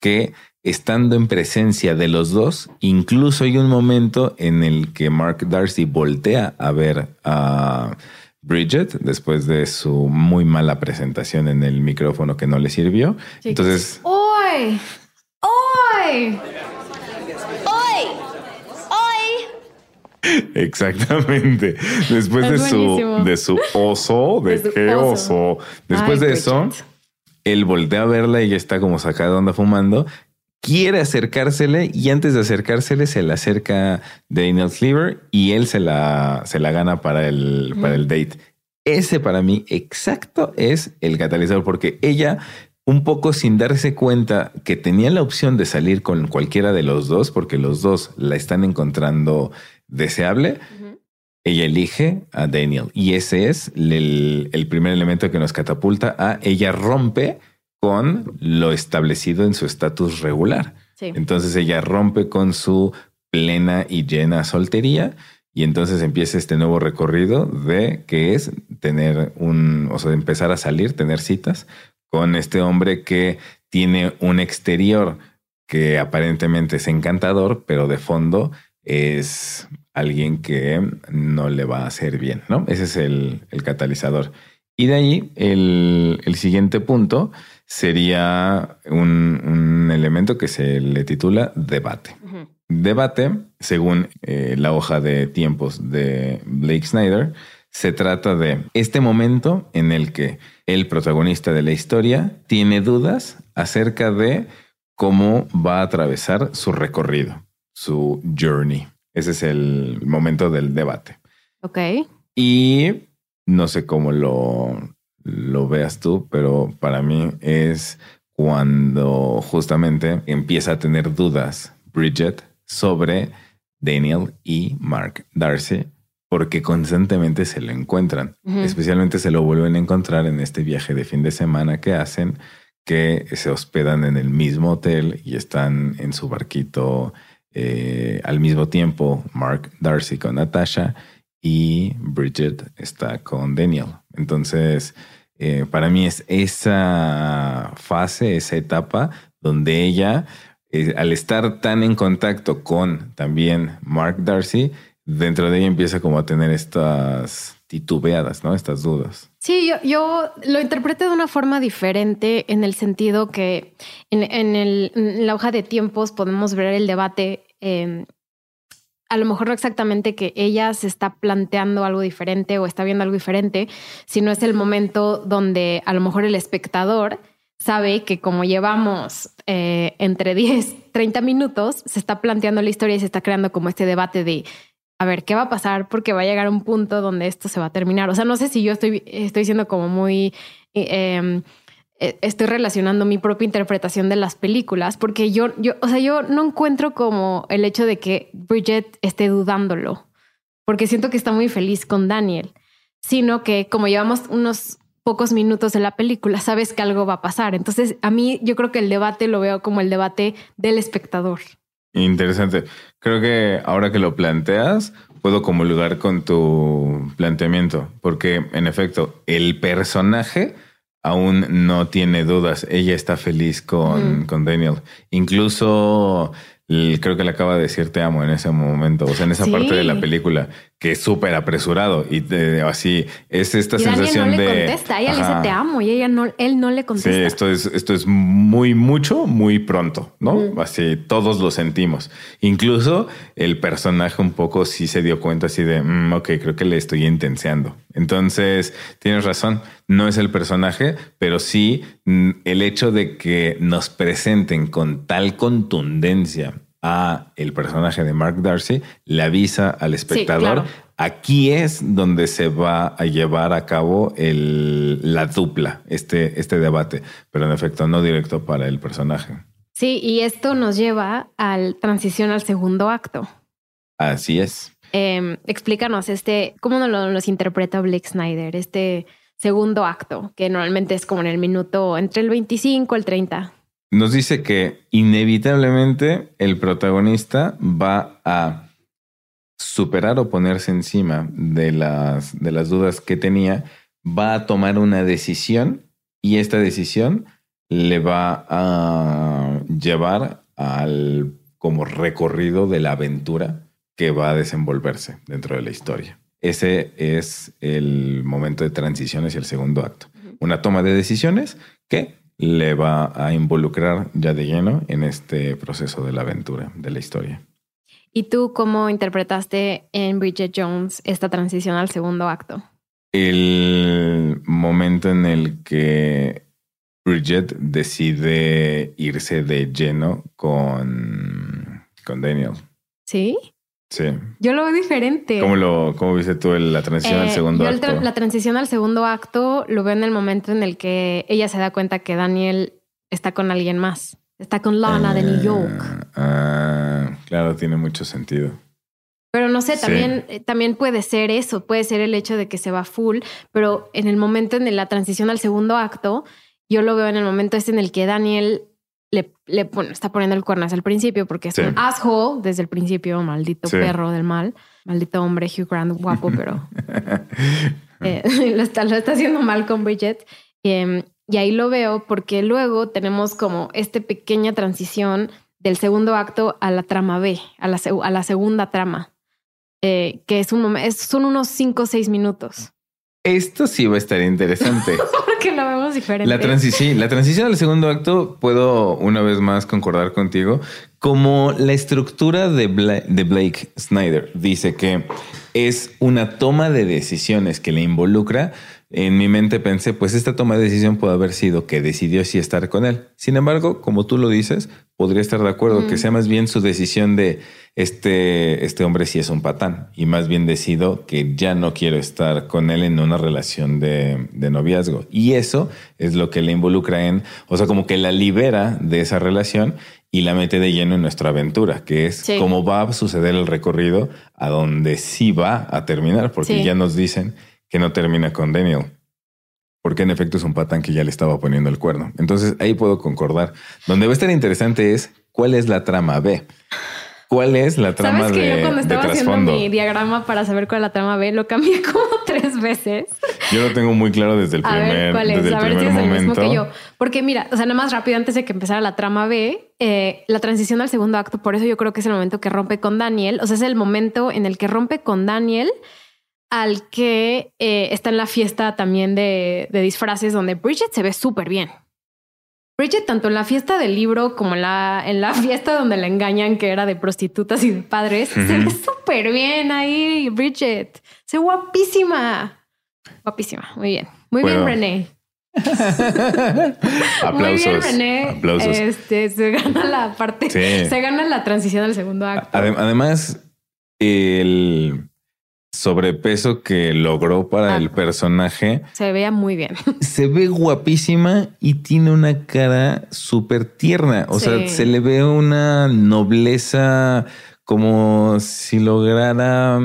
[SPEAKER 2] que estando en presencia de los dos, incluso hay un momento en el que Mark Darcy voltea a ver a Bridget después de su muy mala presentación en el micrófono que no le sirvió.
[SPEAKER 1] Sí.
[SPEAKER 2] Entonces,
[SPEAKER 1] ¡Oy! ¡Oy!
[SPEAKER 3] ¡Hoy! ¡Hoy!
[SPEAKER 2] Exactamente, después
[SPEAKER 1] Es
[SPEAKER 2] de su, de su oso, de,
[SPEAKER 1] De su
[SPEAKER 2] qué
[SPEAKER 1] oso.
[SPEAKER 2] oso. Después
[SPEAKER 1] Ay,
[SPEAKER 2] de eso, él voltea a verla y ya está como sacada de onda fumando. Quiere acercársele y antes de acercársele se le acerca Daniel Cleaver y él se la, se la gana para el, para el date. Ese para mí exacto es el catalizador porque ella un poco sin darse cuenta que tenía la opción de salir con cualquiera de los dos porque los dos la están encontrando deseable, ella elige a Daniel y ese es el, el primer elemento que nos catapulta a ella rompe con lo establecido en su estatus regular.
[SPEAKER 1] Sí.
[SPEAKER 2] Entonces ella rompe con su plena y llena soltería y entonces empieza este nuevo recorrido de que es tener un, o sea, empezar a salir, tener citas con este hombre que tiene un exterior que aparentemente es encantador, pero de fondo es alguien que no le va a hacer bien, ¿no? Ese es el, el catalizador. Y de ahí el, el siguiente punto sería un, un elemento que se le titula debate. Debate, según eh, la hoja de tiempos de Blake Snyder, se trata de este momento en el que el protagonista de la historia tiene dudas acerca de cómo va a atravesar su recorrido, su journey. Ese es el momento del debate.
[SPEAKER 1] Ok.
[SPEAKER 2] Y no sé cómo lo, lo veas tú, pero para mí es cuando justamente empieza a tener dudas Bridget sobre Daniel y Mark Darcy, porque constantemente se lo encuentran. Especialmente se lo vuelven a encontrar en este viaje de fin de semana que hacen, que se hospedan en el mismo hotel y están en su barquito eh, al mismo tiempo Mark Darcy con Natasha y Bridget está con Daniel. Entonces, eh, para mí es esa fase, esa etapa donde ella eh, al estar tan en contacto con también Mark Darcy, dentro de ella empieza como a tener estas titubeadas, ¿no? Estas dudas.
[SPEAKER 1] Sí, yo, yo lo interpreté de una forma diferente en el sentido que en, en, la hoja de tiempos podemos ver el debate. Eh, a lo mejor no exactamente que ella se está planteando algo diferente o está viendo algo diferente, sino es el momento donde a lo mejor el espectador sabe que como llevamos eh, entre [laughs] 10, 30 minutos, se está planteando la historia y se está creando como este debate de, a ver, ¿qué va a pasar? Porque va a llegar un punto donde esto se va a terminar. O sea, no sé si yo estoy, estoy siendo como muy... Eh, eh, estoy relacionando mi propia interpretación de las películas, porque yo, yo, o sea, yo no encuentro como el hecho de que Bridget esté dudándolo, porque siento que está muy feliz con Daniel, sino que como llevamos unos pocos minutos de la película, sabes que algo va a pasar. Entonces, a mí yo creo que el debate lo veo como el debate del espectador.
[SPEAKER 2] Interesante. Creo que ahora que lo planteas, puedo comulgar con tu planteamiento, porque en efecto, el personaje aún no tiene dudas. Ella está feliz con, con Daniel. Incluso creo que le acaba de decir te amo en ese momento, o sea, en esa parte de la película que es súper apresurado y así es esta sensación
[SPEAKER 1] no
[SPEAKER 2] le
[SPEAKER 1] de contesta, ella le dice te amo y ella no, él no le contesta.
[SPEAKER 2] Sí, esto es esto es muy mucho, muy pronto, ¿no? Así todos lo sentimos. Incluso el personaje un poco sí se dio cuenta así de, mm, ok, creo que le estoy intenseando. Entonces tienes razón, no es el personaje, pero sí mm, el hecho de que nos presenten con tal contundencia a el personaje de Mark Darcy, le avisa al espectador. Aquí es donde se va a llevar a cabo el, la dupla, este, este debate, pero en efecto no directo para el personaje.
[SPEAKER 1] Sí, y esto nos lleva al transición al segundo acto.
[SPEAKER 2] Así es.
[SPEAKER 1] Em, explícanos este, cómo nos, nos interpreta Blake Snyder, este segundo acto, que normalmente es como en el minuto entre el 25 y el 30
[SPEAKER 2] nos dice que inevitablemente el protagonista va a superar o ponerse encima de las, de las dudas que tenía, va a tomar una decisión y esta decisión le va a llevar al como recorrido de la aventura que va a desenvolverse dentro de la historia. Ese es el momento de transición hacia el segundo acto. Una toma de decisiones que le va a involucrar ya de lleno en este proceso de la aventura, de la historia.
[SPEAKER 1] ¿Y tú cómo interpretaste en Bridget Jones esta transición al segundo acto?
[SPEAKER 2] El momento en el que Bridget decide irse de lleno con, con Daniel.
[SPEAKER 1] ¿Sí?
[SPEAKER 2] Sí.
[SPEAKER 1] Yo lo veo diferente.
[SPEAKER 2] ¿Cómo, lo, cómo viste tú la transición al eh, segundo yo acto?
[SPEAKER 1] La transición al segundo acto lo veo en el momento en el que ella se da cuenta que Daniel está con alguien más. Está con Lana de New York.
[SPEAKER 2] Ah, ah, claro, tiene mucho sentido.
[SPEAKER 1] Pero no sé, también, eh, también puede ser eso, puede ser el hecho de que se va full, pero en el momento en la transición al segundo acto, yo lo veo en el momento este en el que Daniel le, le está poniendo el cuerno desde el principio porque es un asshole desde el principio, maldito perro del mal, maldito hombre Hugh Grant guapo, pero [laughs] eh, [laughs] lo, está, lo está haciendo mal con Bridget. Em, y ahí lo veo porque luego tenemos como esta pequeña transición del segundo acto a la trama B, a la, a la segunda trama, eh, que es un, es, son unos cinco o seis minutos.
[SPEAKER 2] Esto sí va a estar interesante. [laughs] La transición, la transición al segundo acto, puedo una vez más concordar contigo. Como la estructura de, de Blake Snyder dice que es una toma de decisiones que le involucra, en mi mente pensé, pues esta toma de decisión puede haber sido que decidió sí estar con él. Sin embargo, como tú lo dices, podría estar de acuerdo que sea más bien su decisión de este, este hombre sí es un patán y más bien decido que ya no quiero estar con él en una relación de, de noviazgo. Y eso es lo que le involucra en, o sea, como que la libera de esa relación y la mete de lleno en nuestra aventura, que es cómo va a suceder el recorrido a donde sí va a terminar, porque ya nos dicen que no termina con Daniel. Porque en efecto es un patán que ya le estaba poniendo el cuerno. Entonces ahí puedo concordar. Donde va a estar interesante es cuál es la trama B. cuál es la trama
[SPEAKER 1] ¿Sabes que
[SPEAKER 2] de,
[SPEAKER 1] yo cuando estaba haciendo mi diagrama para saber cuál es la trama B, lo cambié [laughs] como tres veces.
[SPEAKER 2] Yo lo tengo muy claro desde el
[SPEAKER 1] A
[SPEAKER 2] primer,
[SPEAKER 1] ver cuál es,
[SPEAKER 2] desde el
[SPEAKER 1] a ver si
[SPEAKER 2] primer
[SPEAKER 1] es el mismo
[SPEAKER 2] momento.
[SPEAKER 1] que yo. Porque mira, o sea, nada más rápido antes de que empezara la trama B, eh, la transición al segundo acto, por eso yo creo que es el momento que rompe con Daniel. O sea, es el momento en el que rompe con Daniel al que eh, está en la fiesta también de, de disfraces donde Bridget se ve súper bien. Bridget, tanto en la fiesta del libro como en la, en la [laughs] fiesta donde la engañan, que era de prostitutas y de padres, se ve súper bien ahí, Bridget. Se ve guapísima. Guapísima. Muy bien. Muy bien, René.
[SPEAKER 2] Aplausos.
[SPEAKER 1] Muy bien, René.
[SPEAKER 2] Aplausos.
[SPEAKER 1] Este, se gana la parte,
[SPEAKER 2] Sí.
[SPEAKER 1] se gana la transición al segundo acto.
[SPEAKER 2] Adem- además, el sobrepeso que logró para
[SPEAKER 1] Ah.
[SPEAKER 2] el personaje
[SPEAKER 1] Se veía muy bien. [laughs]
[SPEAKER 2] se ve guapísima y tiene una cara súper tierna. O sea, se le ve una nobleza como si lograra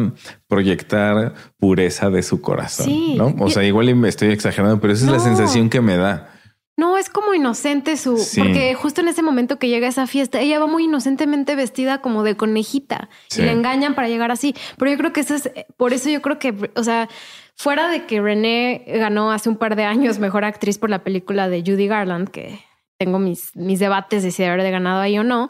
[SPEAKER 2] proyectar pureza de su corazón.
[SPEAKER 1] Sí.
[SPEAKER 2] ¿no? O sea, igual estoy exagerando, pero esa es la sensación que me da.
[SPEAKER 1] No, es como inocente su,
[SPEAKER 2] Sí.
[SPEAKER 1] porque justo en ese momento que llega a esa fiesta, ella va muy inocentemente vestida como de conejita
[SPEAKER 2] Sí.
[SPEAKER 1] y la engañan para llegar así. Pero yo creo que eso es, por eso yo creo que, o sea, fuera de que René ganó hace un par de años mejor actriz por la película de Judy Garland, que tengo mis, mis debates de si haber de ganado ahí o no,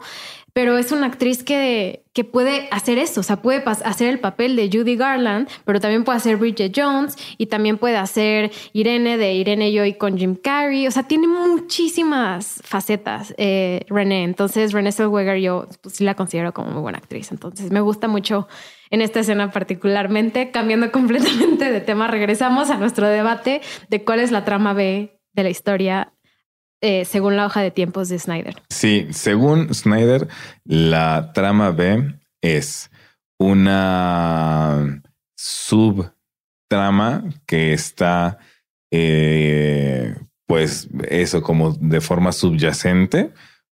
[SPEAKER 1] pero es una actriz que, que puede hacer eso, o sea, puede hacer el papel de Judy Garland, pero también puede hacer Bridget Jones y también puede hacer Irene de Irene Joy con Jim Carrey, o sea, tiene muchísimas facetas eh, René, entonces René Zellweger yo pues, sí la considero como muy buena actriz, entonces me gusta mucho en esta escena particularmente, cambiando [laughs] completamente de tema, regresamos a nuestro debate de cuál es la trama B de la historia eh, según la hoja de tiempos de Snyder.
[SPEAKER 2] Sí, según Snyder, la trama B es una subtrama que está, eh, pues, eso como de forma subyacente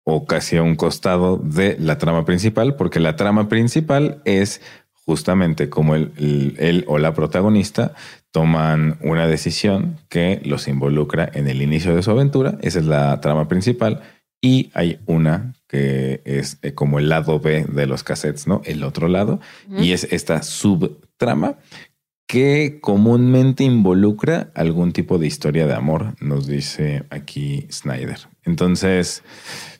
[SPEAKER 2] o casi a un costado de la trama principal, porque la trama principal es justamente como él o la protagonista toman una decisión que los involucra en el inicio de su aventura. Esa es la trama principal. Y hay una que es eh, como el lado B de los cassettes, ¿no? El otro lado. Y es esta subtrama que comúnmente involucra algún tipo de historia de amor, nos dice aquí Snyder. Entonces,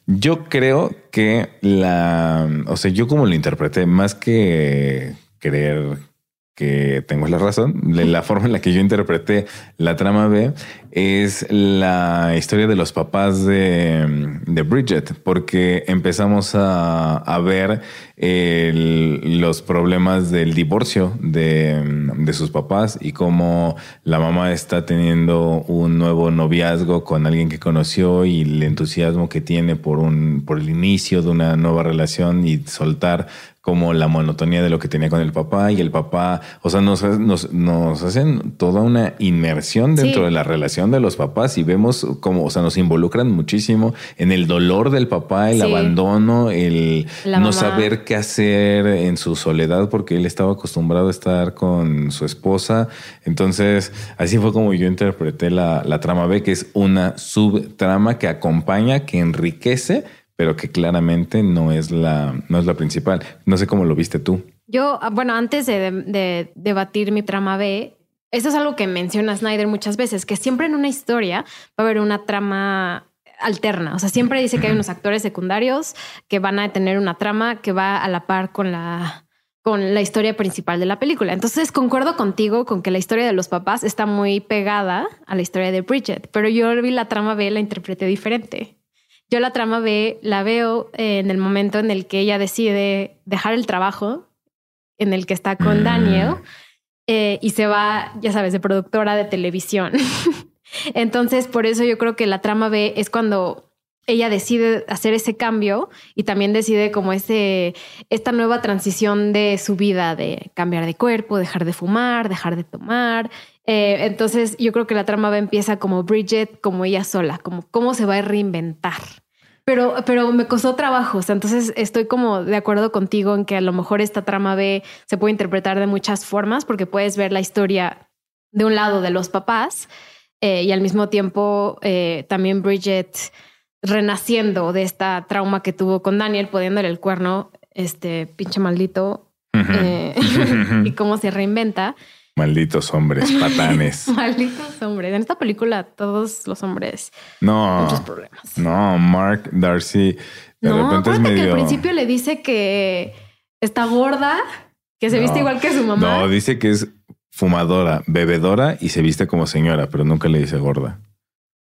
[SPEAKER 2] yo creo que la, o sea, yo como lo interpreté, más que creer que tengo la razón, la forma en la que yo interpreté la trama B es la historia de los papás de, de Bridget, porque empezamos a, a ver los problemas del divorcio de, de sus papás y cómo la mamá está teniendo un nuevo noviazgo con alguien que conoció y el entusiasmo que tiene por un por el inicio de una nueva relación y soltar como la monotonía de lo que tenía con el papá y el papá, o sea, nos, nos, nos hacen toda una inmersión dentro
[SPEAKER 1] Sí.
[SPEAKER 2] de la relación de los papás y vemos como, o sea, nos involucran muchísimo en el dolor del papá, el
[SPEAKER 1] Sí.
[SPEAKER 2] abandono, el
[SPEAKER 1] La
[SPEAKER 2] no
[SPEAKER 1] mamá.
[SPEAKER 2] saber qué hacer en su soledad porque él estaba acostumbrado a estar con su esposa. Entonces, así fue como yo interpreté la, la trama B, que es una subtrama que acompaña, que enriquece, pero que claramente no es la, no es la principal. No sé cómo lo viste tú.
[SPEAKER 1] Yo, ah, bueno, antes de, de debatir mi trama B, eso es algo que menciona Snyder muchas veces, que siempre en una historia va a haber una trama alterna. O sea, siempre dice que hay unos [clears throat] actores secundarios que van a tener una trama que va a la par con la con la historia principal de la película. Entonces, concuerdo contigo con que la historia de los papás está muy pegada a la historia de Bridget, pero yo vi la trama B, la interpreté diferente. Yo la trama B la veo eh, en el momento en el que ella decide dejar el trabajo en el que está con
[SPEAKER 2] Mm.
[SPEAKER 1] Daniel eh, y se va, ya sabes, de productora de televisión. [laughs] Entonces, por eso yo creo que la trama B es cuando ella decide hacer ese cambio y también decide como ese, esta nueva transición de su vida, de cambiar de cuerpo, dejar de fumar, dejar de tomar. Eh, entonces yo creo que la trama B empieza como Bridget, como ella sola, como cómo se va a reinventar. Pero, pero me costó trabajo. O sea, entonces estoy como de acuerdo contigo en que a lo mejor esta trama B se puede interpretar de muchas formas porque puedes ver la historia de un lado de los papás eh, y al mismo tiempo eh, también Bridget renaciendo de esta trauma que tuvo con Daniel, poniéndole el cuerno este pinche maldito [laughs] y cómo se reinventa.
[SPEAKER 2] Malditos hombres, [laughs] patanes.
[SPEAKER 1] Malditos hombres. En esta película todos los hombres
[SPEAKER 2] No,
[SPEAKER 1] muchos problemas.
[SPEAKER 2] no, Mark Darcy de
[SPEAKER 1] no,
[SPEAKER 2] repente es
[SPEAKER 1] acuérdate que
[SPEAKER 2] medio.
[SPEAKER 1] al principio le dice que está gorda, que se
[SPEAKER 2] No,
[SPEAKER 1] viste igual que su mamá.
[SPEAKER 2] No, dice que es fumadora, bebedora y se viste como señora, pero nunca le dice gorda.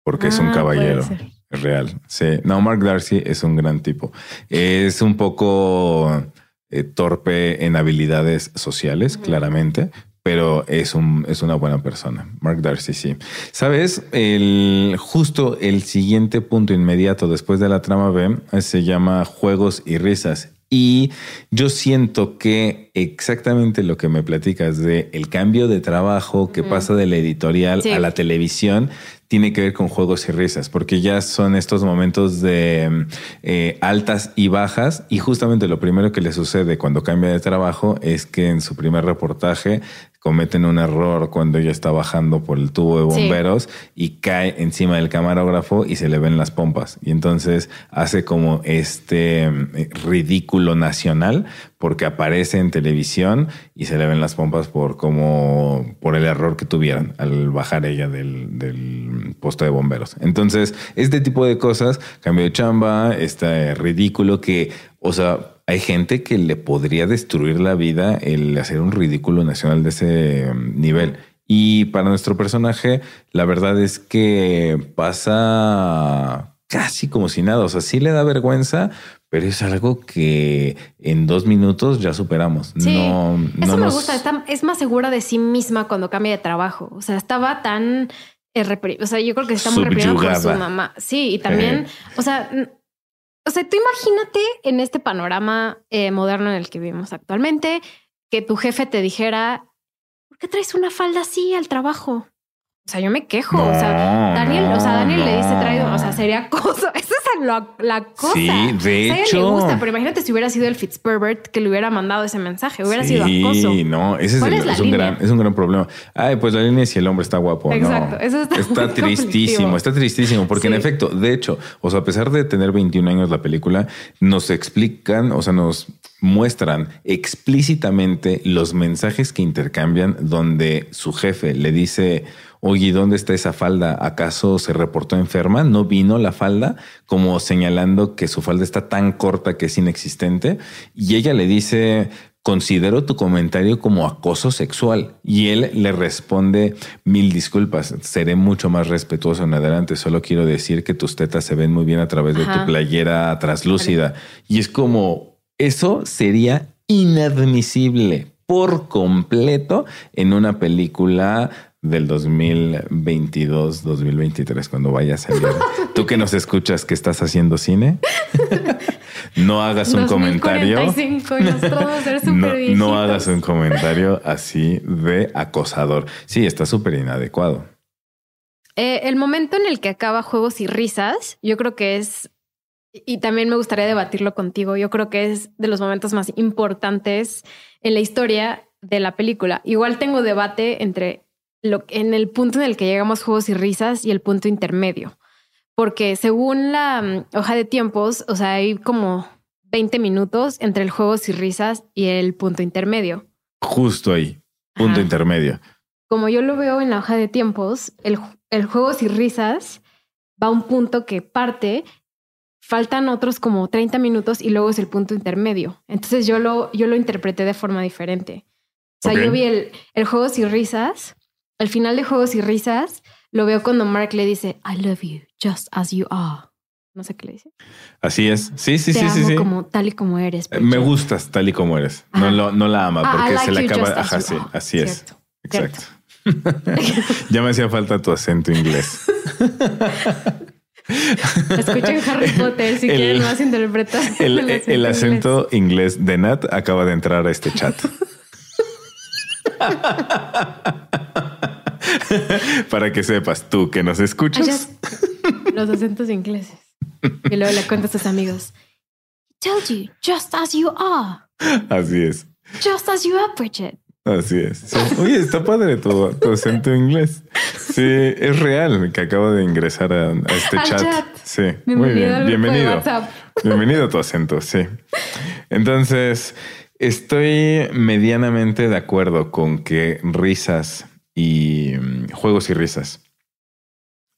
[SPEAKER 2] Porque es un
[SPEAKER 1] Ah,
[SPEAKER 2] caballero. real. Sí. No, Mark Darcy es un gran tipo. Es un poco eh, torpe en habilidades sociales, claramente, pero es un, es una buena persona. Mark Darcy, sí. Sabes, el, justo el siguiente punto inmediato después de la trama B eh, se llama juegos y risas. Y yo siento que exactamente lo que me platicas de el cambio de trabajo que pasa de la editorial
[SPEAKER 1] Sí.
[SPEAKER 2] a la televisión tiene que ver con juegos y risas, porque ya son estos momentos de eh, altas y bajas y justamente lo primero que le sucede cuando cambia de trabajo es que en su primer reportaje cometen un error cuando ella está bajando por el tubo de
[SPEAKER 1] Sí.
[SPEAKER 2] bomberos y cae encima del camarógrafo y se le ven las pompas y entonces hace como este eh, ridículo nacional porque aparece en televisión y se le ven las pompas por como por el error que tuvieron al bajar ella del, del de bomberos. Entonces, este tipo de cosas, cambio de chamba, este ridículo que, o sea, hay gente que le podría destruir la vida el hacer un ridículo nacional de ese nivel. Y para nuestro personaje, la verdad es que pasa casi como si nada. O sea, sí le da vergüenza, pero es algo que en dos minutos ya superamos.
[SPEAKER 1] Sí,
[SPEAKER 2] no,
[SPEAKER 1] Eso
[SPEAKER 2] no
[SPEAKER 1] me
[SPEAKER 2] nos-
[SPEAKER 1] gusta, está- es más segura de sí misma cuando cambia de trabajo. O sea, estaba tan eh, o sea, yo creo que está muy reprimida por su mamá. Sí, y también, o sea, o sea, tú imagínate en este panorama eh, moderno en el que vivimos actualmente, que tu jefe te dijera, ¿por qué traes una falda así al trabajo? O sea, yo me quejo. o sea,
[SPEAKER 2] No,
[SPEAKER 1] Daniel, o sea,
[SPEAKER 2] no,
[SPEAKER 1] Daniel le dice traído, o sea, sería acoso. [laughs] Esa es la, la cosa.
[SPEAKER 2] Sí, de
[SPEAKER 1] O sea, a
[SPEAKER 2] hecho.
[SPEAKER 1] le gusta, pero imagínate si hubiera sido el Fitzherbert que le hubiera mandado ese mensaje, hubiera sido acoso.
[SPEAKER 2] Sí, no, ese es,
[SPEAKER 1] ¿Cuál
[SPEAKER 2] el-
[SPEAKER 1] es
[SPEAKER 2] es un gran, es un gran problema. Ay, pues la línea es si el hombre está guapo. no.
[SPEAKER 1] Exacto, eso está muy
[SPEAKER 2] tristísimo, está tristísimo, porque en efecto, de hecho, o sea, a pesar de tener 21 años la película, nos explican, o sea, nos muestran explícitamente los mensajes que intercambian donde su jefe le dice, oye, ¿dónde está esa falda? ¿Acaso se reportó enferma? ¿No vino la falda? Como señalando que su falda está tan corta que es inexistente. Y ella le dice, considero tu comentario como acoso sexual. Y él le responde, mil disculpas, seré mucho más respetuoso en adelante. Solo quiero decir que tus tetas se ven muy bien a través de tu playera translúcida. Y es como, eso sería inadmisible por completo en una película del 2022, 2023, cuando vaya a salir. [laughs] Tú que nos escuchas que estás haciendo cine, [laughs] no hagas un comentario.
[SPEAKER 1] 2045 y nosotros vamos a ser súper
[SPEAKER 2] No, no hagas un comentario así de acosador. Sí, está súper inadecuado.
[SPEAKER 1] Eh, el momento en el que acaba Juegos y Risas, yo creo que es, y también me gustaría debatirlo contigo, yo creo que es de los momentos más importantes en la historia de la película. Igual tengo debate entre lo, en el punto en el que llegamos Juegos y Risas y el punto intermedio, porque según la mm, hoja de tiempos, o sea, hay como 20 minutos entre el Juegos y Risas y el punto intermedio.
[SPEAKER 2] Justo ahí, punto
[SPEAKER 1] Ajá.
[SPEAKER 2] intermedio.
[SPEAKER 1] como yo lo veo en la hoja de tiempos, el, el juegos y risas va a un punto que parte, faltan otros como 30 minutos y luego es el punto intermedio. Entonces yo lo, yo lo interpreté de forma diferente. O sea, yo vi el, el juegos y risas, al final de juegos y risas, lo veo cuando Mark le dice, I love you just as you are. No sé qué le dice.
[SPEAKER 2] Así es. Sí, sí,
[SPEAKER 1] Te
[SPEAKER 2] sí, sí,
[SPEAKER 1] amo
[SPEAKER 2] sí.
[SPEAKER 1] como tal y como eres.
[SPEAKER 2] Eh, Me gustas tal y como eres. No, lo, no la ama
[SPEAKER 1] Ah,
[SPEAKER 2] porque
[SPEAKER 1] like
[SPEAKER 2] se le
[SPEAKER 1] you
[SPEAKER 2] acaba. Ajá, sí, así es.
[SPEAKER 1] Cierto.
[SPEAKER 2] Exacto. [laughs] ya me hacía falta tu acento inglés. [laughs]
[SPEAKER 1] Escuchen Harry Potter si
[SPEAKER 2] El-
[SPEAKER 1] quieren más interpretar. [laughs]
[SPEAKER 2] El,
[SPEAKER 1] el
[SPEAKER 2] el
[SPEAKER 1] inglés.
[SPEAKER 2] acento inglés de Nat acaba de entrar a este chat. [laughs] Para que sepas tú que nos escuchas.
[SPEAKER 1] los acentos ingleses. Y luego le cuentas a tus amigos. Told you, just as you are.
[SPEAKER 2] Así es.
[SPEAKER 1] Just as you are, Bridget.
[SPEAKER 2] Así es. Sí. Oye, está padre tu, tu acento inglés. Sí, es real que acabo de ingresar a, a este
[SPEAKER 1] Al
[SPEAKER 2] chat.
[SPEAKER 1] chat.
[SPEAKER 2] Sí, muy bien. Bienvenido. Bienvenido a tu acento, sí. Entonces, estoy medianamente de acuerdo con que risas y mm, juegos y risas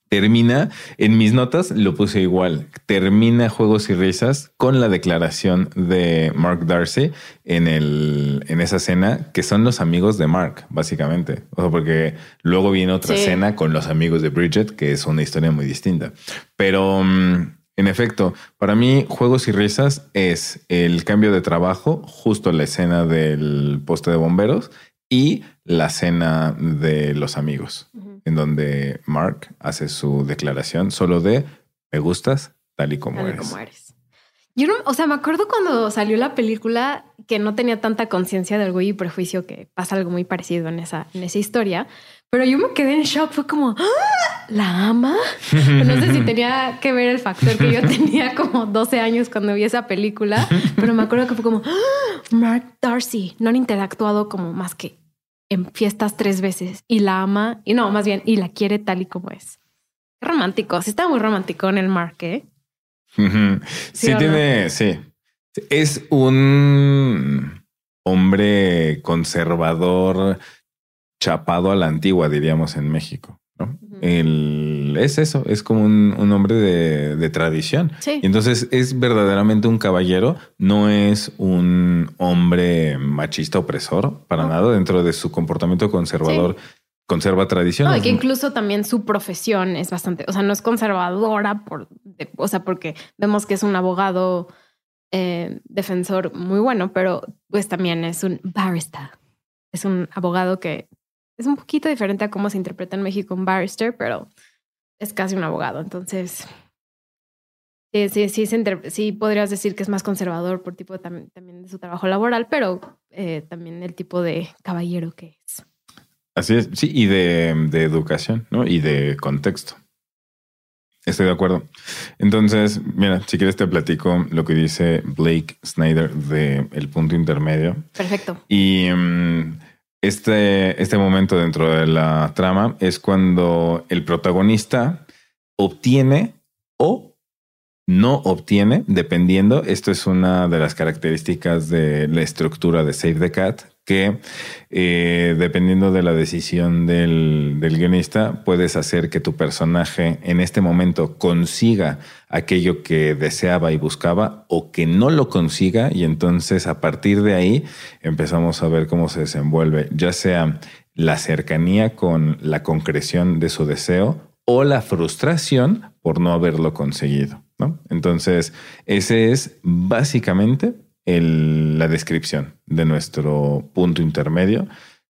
[SPEAKER 2] termina, en mis notas lo puse igual, termina Juegos y Risas con la declaración de Mark Darcy en, el, en esa escena, que son los amigos de Mark, básicamente. O sea, porque luego viene otra escena con los amigos de Bridget, que es una historia muy distinta. Pero... Mm, en efecto, para mí Juegos y Risas es el cambio de trabajo, justo la escena del poste de bomberos y la cena de los amigos en donde Mark hace su declaración solo de me gustas tal y como, eres.
[SPEAKER 1] Yo no, o sea, me acuerdo cuando salió la película que no tenía tanta conciencia de orgullo y prejuicio que pasa algo muy parecido en esa, en esa historia, pero yo me quedé en shock, fue como, ¡Ah! ¿la ama? [laughs] no sé si tenía que ver el factor que yo tenía como 12 años cuando vi esa película, pero me acuerdo que fue como, ¡Ah! Mark Darcy, no han interactuado como más que en fiestas tres veces y la ama, y no, más bien, y la quiere tal y como es. Qué romántico, sí está muy romántico en el marque.
[SPEAKER 2] Sí, tiene, sí. Es un hombre conservador chapado a la antigua, diríamos en México. Es eso, es como un, hombre de, tradición. Y entonces es verdaderamente un caballero, no es un hombre machista opresor para nada dentro de su comportamiento conservador. Conserva tradiciones.
[SPEAKER 1] No, y que incluso también su profesión es bastante, o sea, no es conservadora por, o sea, porque vemos que es un abogado eh, defensor muy bueno, pero pues también es un barista. Es un abogado que es un poquito diferente a cómo se interpreta en México un barrister, pero es casi un abogado. Entonces, sí, sí, sí, sí podrías decir que es más conservador por tipo también, de su trabajo laboral, pero eh, también el tipo de caballero que es.
[SPEAKER 2] Así es, sí, y de, de educación, ¿no? Y de contexto. Estoy de acuerdo. Entonces, mira, si quieres te platico lo que dice Blake Snyder de El Punto Intermedio.
[SPEAKER 1] Perfecto.
[SPEAKER 2] Y mm, este, este momento dentro de la trama es cuando el protagonista obtiene o no obtiene, dependiendo, esto es una de las características de la estructura de Save the Cat, que eh, dependiendo de la decisión del, del, guionista, puedes hacer que tu personaje en este momento consiga aquello que deseaba y buscaba o que no lo consiga y entonces a partir de ahí empezamos a ver cómo se desenvuelve, ya sea la cercanía con la concreción de su deseo o la frustración por no haberlo conseguido. ¿no? Entonces, ese es básicamente la descripción de nuestro punto intermedio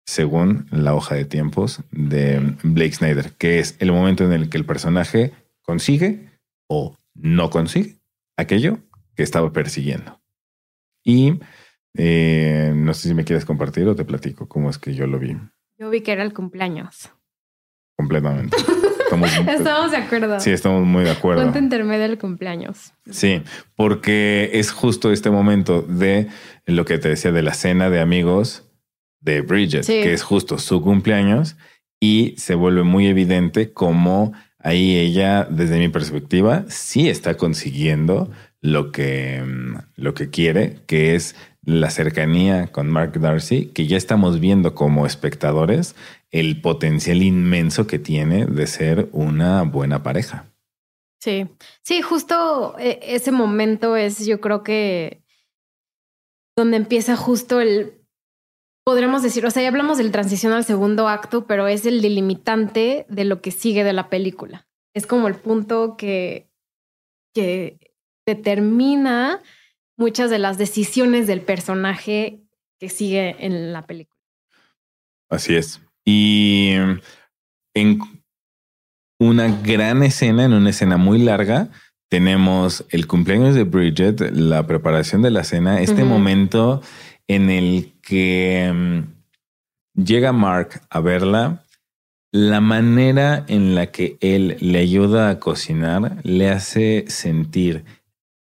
[SPEAKER 2] según la hoja de tiempos de Blake Snyder, que es el momento en el que el personaje consigue o no consigue aquello que estaba persiguiendo. Y eh, no sé si me quieres compartir o te platico cómo es que yo lo vi.
[SPEAKER 1] Yo vi que era el cumpleaños.
[SPEAKER 2] Completamente. [laughs] [laughs]
[SPEAKER 1] Estamos, de acuerdo.
[SPEAKER 2] Sí, estamos muy de acuerdo.
[SPEAKER 1] Punto intermedio del cumpleaños.
[SPEAKER 2] Sí, porque es justo este momento de lo que te decía de la cena de amigos de Bridget, que es justo su cumpleaños y se vuelve muy evidente cómo ahí ella, desde mi perspectiva, sí está consiguiendo lo que, mm, lo que quiere, que es la cercanía con Mark Darcy, que ya estamos viendo como espectadores el potencial inmenso que tiene de ser una buena pareja.
[SPEAKER 1] Sí, sí, justo eh, ese momento es, yo creo que donde empieza justo el, podremos decir, o sea, ya hablamos del transición al segundo acto, pero es el delimitante de lo que sigue de la película. Es como el punto que, que determina muchas de las decisiones del personaje que sigue en la película.
[SPEAKER 2] Así es. Y en una gran escena, en una escena muy larga, tenemos el cumpleaños de Bridget, la preparación de la cena, este momento en el que mm, llega Mark a verla, la manera en la que él le ayuda a cocinar le hace sentir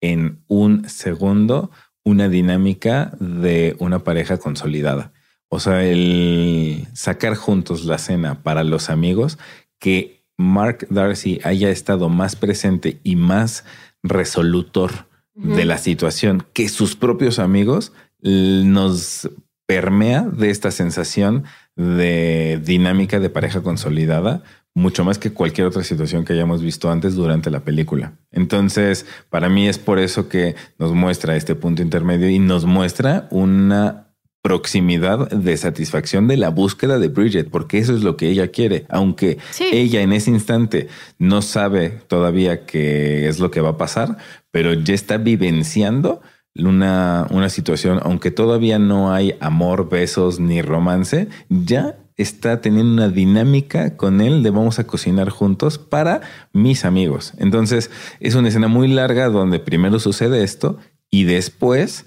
[SPEAKER 2] en un segundo una dinámica de una pareja consolidada. O sea, el sacar juntos la cena para los amigos, que Mark Darcy haya estado más presente y más resolutor de la situación que sus propios amigos nos permea de esta sensación de dinámica de pareja consolidada, mucho más que cualquier otra situación que hayamos visto antes durante la película. Entonces, para mí es por eso que nos muestra este punto intermedio y nos muestra una proximidad de satisfacción de la búsqueda de Bridget, porque eso es lo que ella quiere, aunque ella en ese instante no sabe todavía qué es lo que va a pasar, pero ya está vivenciando una, una situación, aunque todavía no hay amor, besos ni romance, ya está teniendo una dinámica con él de vamos a cocinar juntos para mis amigos. Entonces es una escena muy larga donde primero sucede esto y después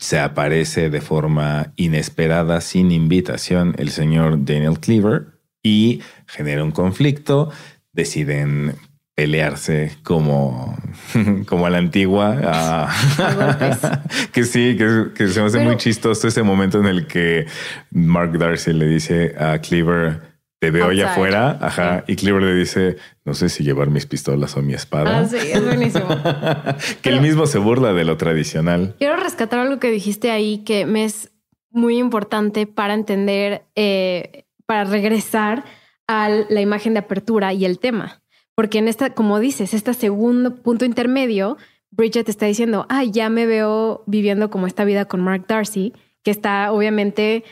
[SPEAKER 2] se aparece de forma inesperada, sin invitación, el señor Daniel Cleaver y genera un conflicto. Deciden pelearse como, [laughs] como a la antigua. [laughs] que sí, que, se me hace muy chistoso ese momento en el que Mark Darcy le dice a Cleaver, te veo allá afuera, ajá, y Cleaver le dice, no sé si llevar mis pistolas o mi espada.
[SPEAKER 1] Ah, sí, es buenísimo. [laughs]
[SPEAKER 2] que él mismo se burla de lo tradicional.
[SPEAKER 1] Quiero rescatar algo que dijiste ahí que me es muy importante para entender, eh, para regresar a la imagen de apertura y el tema. Porque en esta, como dices, este segundo punto intermedio, Bridget está diciendo, ah, ya me veo viviendo como esta vida con Mark Darcy, que está obviamente...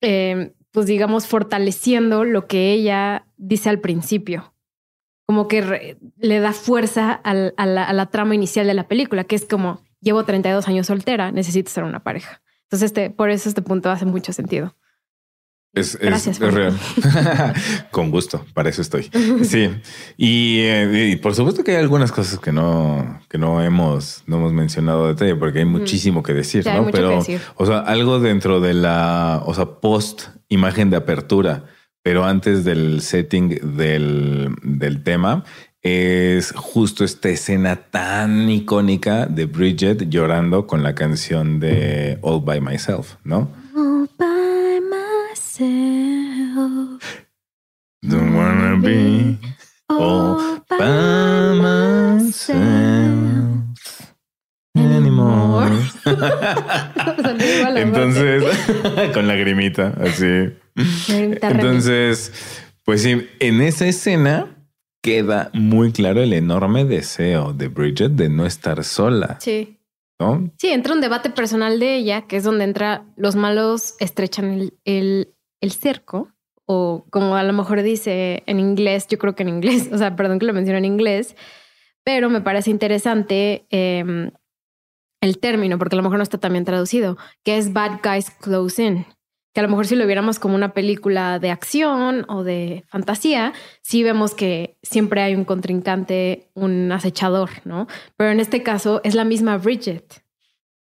[SPEAKER 1] Eh, pues digamos, fortaleciendo lo que ella dice al principio. Como que le da fuerza a, la, trama inicial de la película, que es como, llevo 32 años soltera, necesito ser una pareja. Entonces, este, por eso este punto hace mucho sentido.
[SPEAKER 2] Es, real. [laughs] Con gusto, para eso estoy. [laughs] Sí. Eh, y, por supuesto que hay algunas cosas que no, que no hemos, no hemos mencionado de detalle, porque hay muchísimo que decir, ¿no? Pero, o sea, algo dentro de la, o sea, post imagen de apertura, pero antes del setting del, del tema, es justo esta escena tan icónica de Bridget llorando con la canción de All by Myself, ¿no? Don't wanna be all by myself anymore. [laughs] Entonces, [laughs] con lagrimita, así. Entonces, pues sí, en esa escena queda muy claro el enorme deseo de Bridget de no estar sola.
[SPEAKER 1] Sí. ¿no? Sí, entra un debate personal de ella, que es donde entra los malos estrechan el el cerco, o como a lo mejor dice en inglés, yo creo que en inglés, [laughs] o sea, perdón que lo menciono en inglés, pero me parece interesante em, el término, porque a lo mejor no está también traducido, que es Bad Guys Close In. Que a lo mejor si lo viéramos como una película de acción o de fantasía, sí vemos que siempre hay un contrincante, un acechador, ¿no? Pero en este caso es la misma Bridget,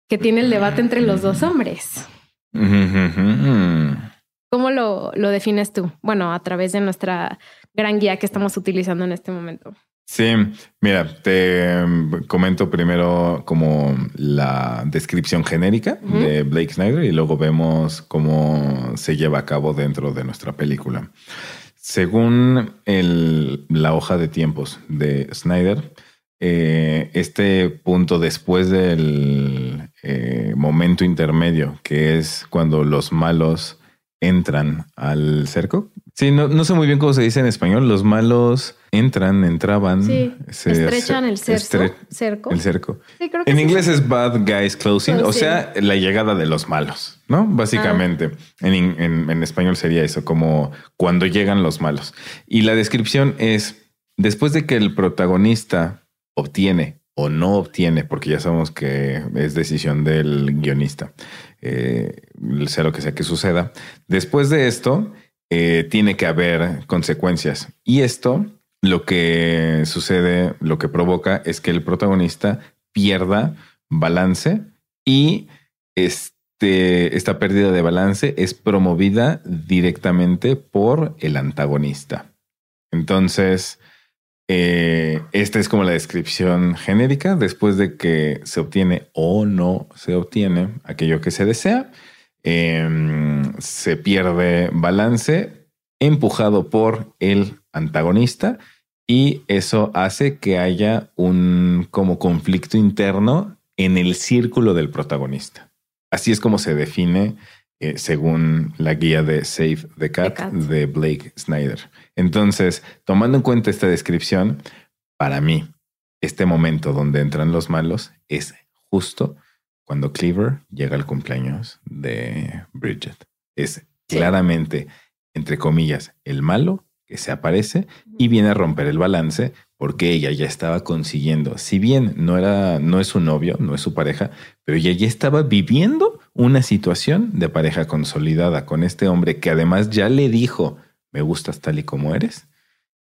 [SPEAKER 1] que tiene el debate entre los dos hombres. ¿Cómo lo, lo defines tú? Bueno, a través de nuestra gran guía que estamos utilizando en este momento.
[SPEAKER 2] Sí, mira, te em, comento primero como la descripción genérica de Blake Snyder y luego vemos cómo se lleva a cabo dentro de nuestra película. Según el, la hoja de tiempos de Snyder, eh, este punto después del eh, momento intermedio, que es cuando los malos entran al cerco. Sí, no, no, sé muy bien cómo se dice en español. Los malos entran, entraban.
[SPEAKER 1] Sí, estrechan el cerco.
[SPEAKER 2] El cerco. en inglés es bad guys closing, o sea, la llegada de los malos, ¿no? Básicamente. Ah. En, en español sería eso, como cuando llegan los malos. Y la descripción es, después de que el protagonista obtiene o no obtiene, porque ya sabemos que es decisión del guionista, eh, sea lo que sea que suceda. Después de esto, eh, tiene que haber consecuencias. Y esto, lo que sucede, lo que provoca es que el protagonista pierda balance y este, esta pérdida de balance es promovida directamente por el antagonista. Entonces, eh, esta es como la descripción genérica después de que se obtiene o no se obtiene aquello que se desea. Em, se pierde balance empujado por el antagonista y eso hace que haya un como conflicto interno en el círculo del protagonista. Así es como se define eh, según la guía de Save the Cat,
[SPEAKER 1] Cat.
[SPEAKER 2] de Blake Snyder. Entonces, tomando en cuenta esta descripción, para mí, este momento donde entran los malos es justo cuando Cleaver llega al cumpleaños de Bridget. Es claramente, entre comillas, el malo que se aparece y viene a romper el balance porque ella ya estaba consiguiendo, si bien no era, no es su novio, no es su pareja, pero ella ya estaba viviendo una situación de pareja consolidada con este hombre que además ya le dijo, me gustas tal y como eres.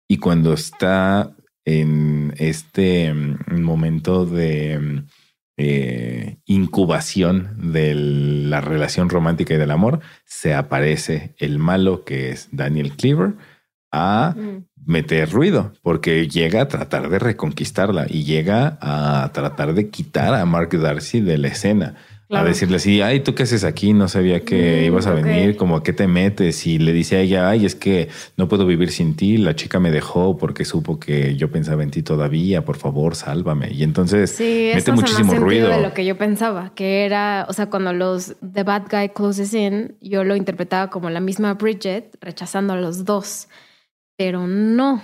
[SPEAKER 2] Y cuando está en este mm, momento de mm, eh, incubación de la relación romántica y del amor, se aparece el malo que es Daniel Cleaver a
[SPEAKER 1] Mm.
[SPEAKER 2] meter ruido, porque llega a tratar de reconquistarla y llega a tratar de quitar a Mark Darcy de la escena.
[SPEAKER 1] Claro.
[SPEAKER 2] A decirle así, ay, ¿tú qué haces aquí? No sabía que
[SPEAKER 1] Mm,
[SPEAKER 2] ibas a venir, como a qué te metes. Y le dice a ella, ay, es que no puedo vivir sin ti. La chica me dejó porque supo que yo pensaba en ti todavía. Por favor, sálvame. Y entonces
[SPEAKER 1] Sí,
[SPEAKER 2] mete
[SPEAKER 1] más
[SPEAKER 2] muchísimo
[SPEAKER 1] sentido
[SPEAKER 2] ruido.
[SPEAKER 1] de lo que yo pensaba, que era, o sea, cuando los The Bad Guy closes in, yo lo interpretaba como la misma Bridget rechazando a los dos, pero no,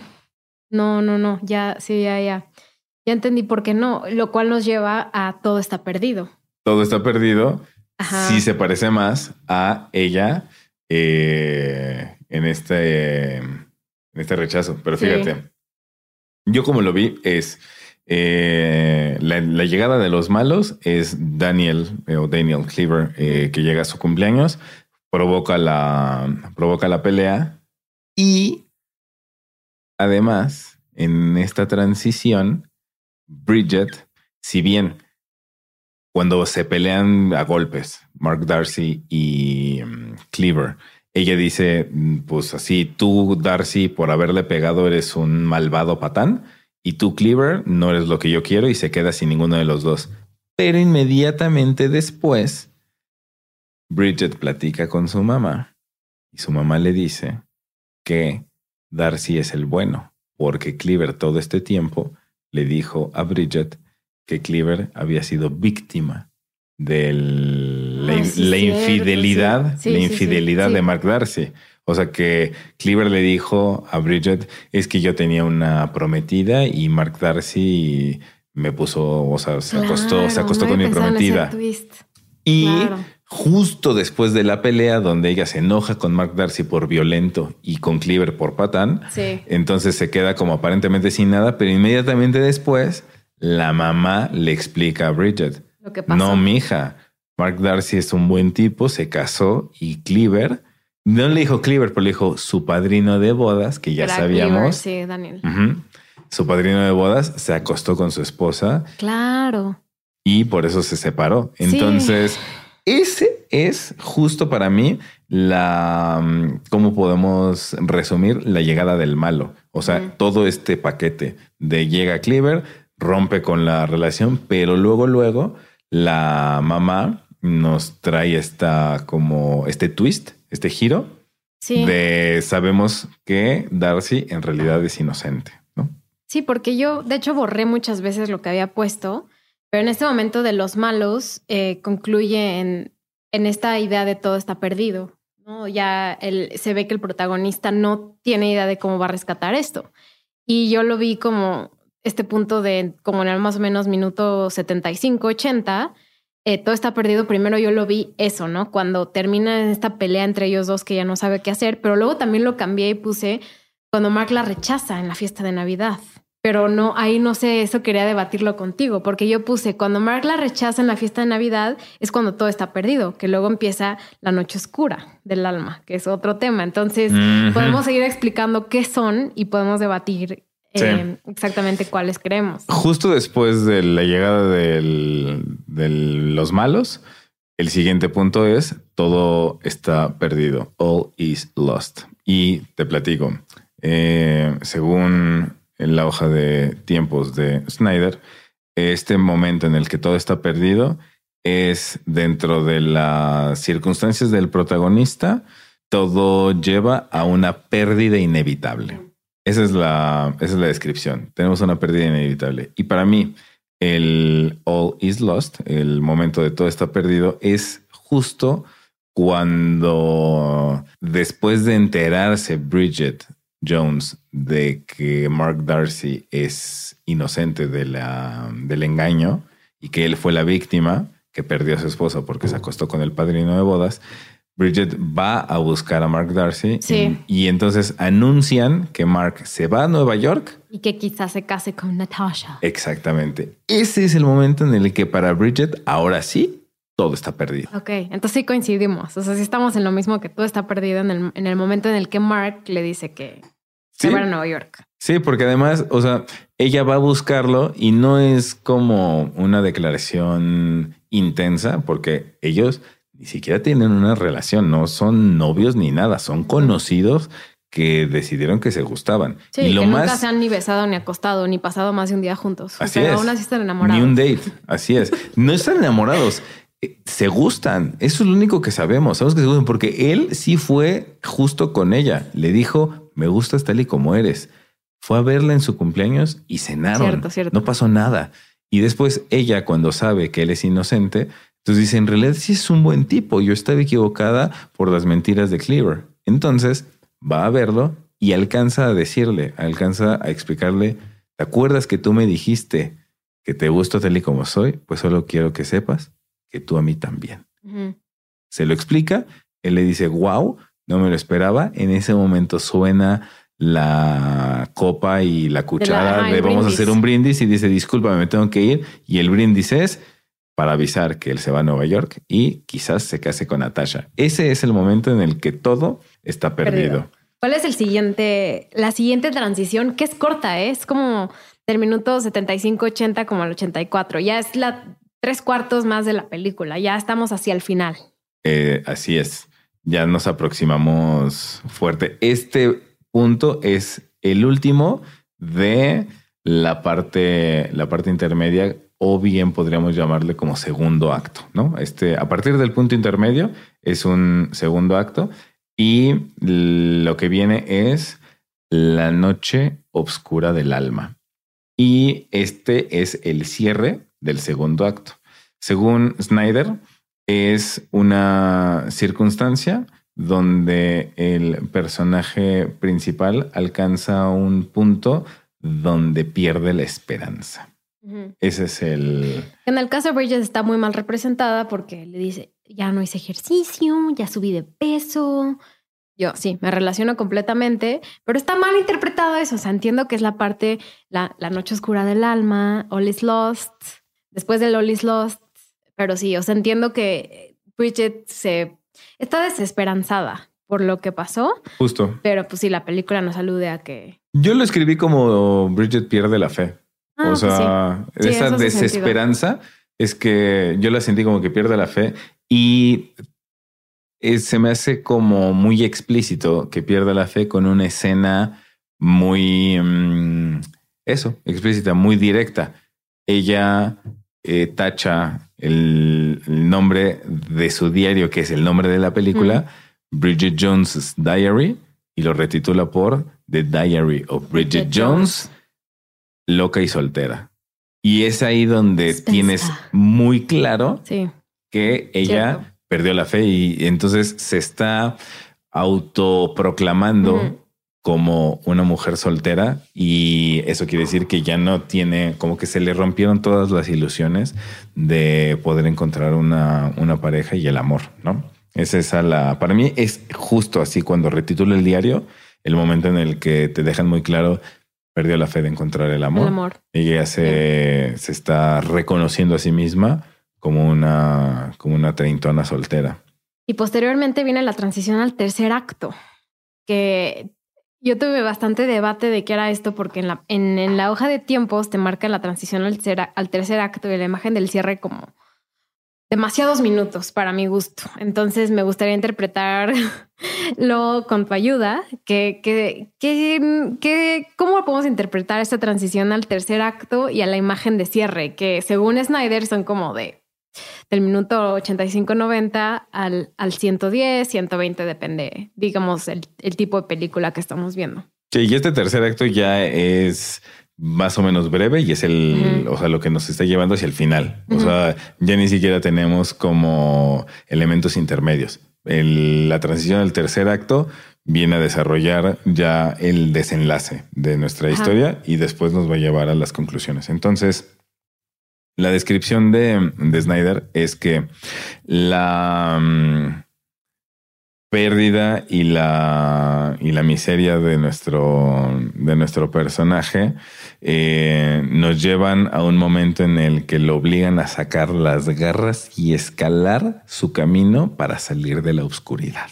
[SPEAKER 1] no, no, no, ya, sí, ya, ya, ya entendí por qué no, lo cual nos lleva a todo está perdido.
[SPEAKER 2] Todo está perdido.
[SPEAKER 1] Ajá.
[SPEAKER 2] Sí se parece más a ella eh, en este en este rechazo. Pero
[SPEAKER 1] Sí.
[SPEAKER 2] fíjate, yo como lo vi es eh, la, la llegada de los malos es Daniel eh, o Daniel Cleaver eh, que llega a su cumpleaños, provoca la provoca la pelea y además en esta transición Bridget, si bien cuando se pelean a golpes, Mark Darcy y mm, Cleaver, ella dice, mm, pues así, tú Darcy por haberle pegado eres un malvado patán y tú Cleaver no eres lo que yo quiero y se queda sin ninguno de los dos. Pero inmediatamente después, Bridget platica con su mamá y su mamá le dice que Darcy es el bueno, porque Cleaver todo este tiempo le dijo a Bridget que Cleaver había sido víctima de la,
[SPEAKER 1] Ah, sí,
[SPEAKER 2] la
[SPEAKER 1] cierto,
[SPEAKER 2] infidelidad,
[SPEAKER 1] sí. Sí,
[SPEAKER 2] la infidelidad de Mark Darcy. O sea que Cleaver le dijo a Bridget, es que yo tenía una prometida y Mark Darcy me puso, o sea, se acostó, se acostó
[SPEAKER 1] no
[SPEAKER 2] con mi prometida. Y
[SPEAKER 1] Claro.
[SPEAKER 2] justo después de la pelea donde ella se enoja con Mark Darcy por violento y con Cleaver por patán, entonces se queda como aparentemente sin nada, pero inmediatamente después la mamá le explica a Bridget,
[SPEAKER 1] Lo que pasó.
[SPEAKER 2] no, mija, Mark Darcy es un buen tipo, se casó y Cleaver, no le dijo Cleaver, pero le dijo su padrino de bodas, que ya
[SPEAKER 1] Era
[SPEAKER 2] sabíamos,
[SPEAKER 1] Cleaver, sí, Daniel.
[SPEAKER 2] Su padrino de bodas se acostó con su esposa
[SPEAKER 1] Claro.
[SPEAKER 2] y por eso se separó.
[SPEAKER 1] Sí.
[SPEAKER 2] Entonces, ese es justo para mí la, mm, ¿cómo podemos resumir? La llegada del malo. O sea, todo este paquete de llega Cleaver, rompe con la relación, pero luego, luego, la mamá nos trae esta como este twist, este giro
[SPEAKER 1] Sí.
[SPEAKER 2] de sabemos que Darcy en realidad es inocente, ¿no?
[SPEAKER 1] Sí, porque yo, de hecho, borré muchas veces lo que había puesto, pero en este momento de los malos eh, concluye en, en esta idea de todo está perdido. ¿no? Ya el, se ve que el protagonista no tiene idea de cómo va a rescatar esto. Y yo lo vi como este punto de, como en el más o menos minuto 75, 80, eh, todo está perdido. Primero yo lo vi eso, ¿no? Cuando termina esta pelea entre ellos dos que ya no sabe qué hacer, pero luego también lo cambié y puse cuando Mark la rechaza en la fiesta de Navidad. Pero no, ahí no sé, eso quería debatirlo contigo, porque yo puse cuando Mark la rechaza en la fiesta de Navidad es cuando todo está perdido, que luego empieza la noche oscura del alma, que es otro tema. Entonces podemos seguir explicando qué son y podemos debatir eh, exactamente cuáles creemos.
[SPEAKER 2] Justo después de la llegada del- de los malos, el siguiente punto es todo está perdido. All is lost. Y te platico, eh, según en la hoja de tiempos de Snyder, este momento en el que todo está perdido es dentro de las circunstancias del protagonista, todo lleva a una pérdida inevitable. Esa es la, esa es la descripción. Tenemos una pérdida inevitable. Y para mí, el All is Lost, el momento de todo está perdido, es justo cuando después de enterarse Bridget Jones de que Mark Darcy es inocente de la, del engaño y que él fue la víctima que perdió a su esposo porque se acostó con el padrino de bodas, Bridget va a buscar a Mark Darcy
[SPEAKER 1] Sí.
[SPEAKER 2] y, y entonces anuncian que Mark se va a Nueva York.
[SPEAKER 1] Y que quizás se case con Natasha.
[SPEAKER 2] Exactamente. Ese es el momento en el que para Bridget ahora sí todo está perdido.
[SPEAKER 1] Ok, entonces sí coincidimos. O sea, sí estamos en lo mismo que todo está perdido en el, en el momento en el que Mark le dice que se
[SPEAKER 2] Sí.
[SPEAKER 1] va a Nueva York.
[SPEAKER 2] Sí, porque además, o sea, ella va a buscarlo y no es como una declaración intensa, porque ellos ni siquiera tienen una relación, no son novios ni nada, son conocidos que decidieron que se gustaban.
[SPEAKER 1] Sí,
[SPEAKER 2] y lo
[SPEAKER 1] que nunca
[SPEAKER 2] más
[SPEAKER 1] se han ni besado, ni acostado, ni pasado más de un día juntos.
[SPEAKER 2] Así
[SPEAKER 1] Pero
[SPEAKER 2] es.
[SPEAKER 1] aún así están enamorados.
[SPEAKER 2] Ni un date, así es. [laughs] No están enamorados, eh, se gustan. Eso es lo único que sabemos. Sabemos que se gustan porque él sí fue justo con ella. Le dijo, me gustas tal y como eres. Fue a verla en su cumpleaños y cenaron.
[SPEAKER 1] Cierto, cierto.
[SPEAKER 2] No pasó nada. Y después ella, cuando sabe que él es inocente, entonces dice, en realidad sí es un buen tipo. Yo estaba equivocada por las mentiras de Cleaver. Entonces va a verlo y alcanza a decirle, alcanza a explicarle, ¿te acuerdas que tú me dijiste que te gusto tal y como soy? Pues solo quiero que sepas que tú a mí también. Se lo explica, él le dice, wow, no me lo esperaba. En ese momento suena la copa y la cuchara de, vamos a hacer un brindis y dice, discúlpame, me tengo que ir. Y el brindis es para avisar que él se va a Nueva York y quizás se case con Natasha. Ese es el momento en el que todo está perdido.
[SPEAKER 1] Perdido. ¿Cuál es el siguiente, la siguiente transición? Que es corta, ¿eh? es como del minuto 75-80 como al 84. Ya es la tres cuartos más de la película. Ya estamos hacia el final.
[SPEAKER 2] Eh, así es. Ya nos aproximamos fuerte. Este punto es el último de la parte, la parte intermedia, o bien podríamos llamarle como segundo acto, ¿no? Este, a partir del punto intermedio es un segundo acto y lo que viene es la noche oscura del alma. Y este es el cierre del segundo acto. Según Snyder, es una circunstancia donde el personaje principal alcanza un punto donde pierde la esperanza.
[SPEAKER 1] Ujú.
[SPEAKER 2] Ese es el...
[SPEAKER 1] En el caso de Bridget está muy mal representada porque le dice, ya no hice ejercicio, ya subí de peso. Yo sí, me relaciono completamente, pero está mal interpretado eso. O sea, entiendo que es la parte, la, la noche oscura del alma, All is Lost, después del All is Lost. Pero sí, o sea, entiendo que Bridget se está desesperanzada por lo que pasó,
[SPEAKER 2] Justo.
[SPEAKER 1] pero pues sí, la película nos alude a que...
[SPEAKER 2] Yo lo escribí como Bridget pierde la fe.
[SPEAKER 1] Ah,
[SPEAKER 2] o
[SPEAKER 1] pues sí.
[SPEAKER 2] sea,
[SPEAKER 1] Sí,
[SPEAKER 2] esa desesperanza es que yo la sentí como que pierde la fe y eh, se me hace como muy explícito que pierda la fe con una escena muy, mm, eso, explícita, muy directa. Ella eh, tacha el, el nombre de su diario, que es el nombre de la película, Bridget Jones's Diary, y lo retitula por The Diary of Bridget,
[SPEAKER 1] Bridget
[SPEAKER 2] Jones, loca y soltera. Y es ahí donde
[SPEAKER 1] Spencer.
[SPEAKER 2] tienes muy claro
[SPEAKER 1] Sí,
[SPEAKER 2] que ella
[SPEAKER 1] Cierto.
[SPEAKER 2] perdió la fe y entonces se está autoproclamando como una mujer soltera y eso quiere decir que ya no tiene, como que se le rompieron todas las ilusiones de poder encontrar una, una pareja y el amor, ¿no? Es esa la, para mí es justo así cuando retitula el diario, el momento en el que te dejan muy claro, perdió la fe de encontrar el amor.
[SPEAKER 1] el amor.
[SPEAKER 2] Ella se, se está reconociendo a sí misma como una, como una treintona soltera.
[SPEAKER 1] Y posteriormente viene la transición al tercer acto, que yo tuve bastante debate de qué era esto, porque en la, en, en la hoja de tiempos te marca la transición al tercer, al tercer acto y la imagen del cierre como demasiados minutos para mi gusto. Entonces me gustaría interpretarlo [laughs] con tu ayuda, que, que, que, ¿cómo podemos interpretar esta transición al tercer acto y a la imagen de cierre? Que según Snyder son como de del minuto 85-90 al, al 110, 120, depende, digamos, el, el tipo de película que estamos viendo.
[SPEAKER 2] Sí, y este tercer acto ya es más o menos breve y es el, o sea, lo que nos está llevando hacia el final. O sea, ya ni siquiera tenemos como elementos intermedios. la transición al tercer acto viene a desarrollar ya el desenlace de nuestra historia y después nos va a llevar a las conclusiones. Entonces, la descripción de, de Snyder es que la mm, pérdida y la, y la miseria de nuestro, de nuestro personaje eh, nos llevan a un momento en el que lo obligan a sacar las garras y escalar su camino para salir de la oscuridad.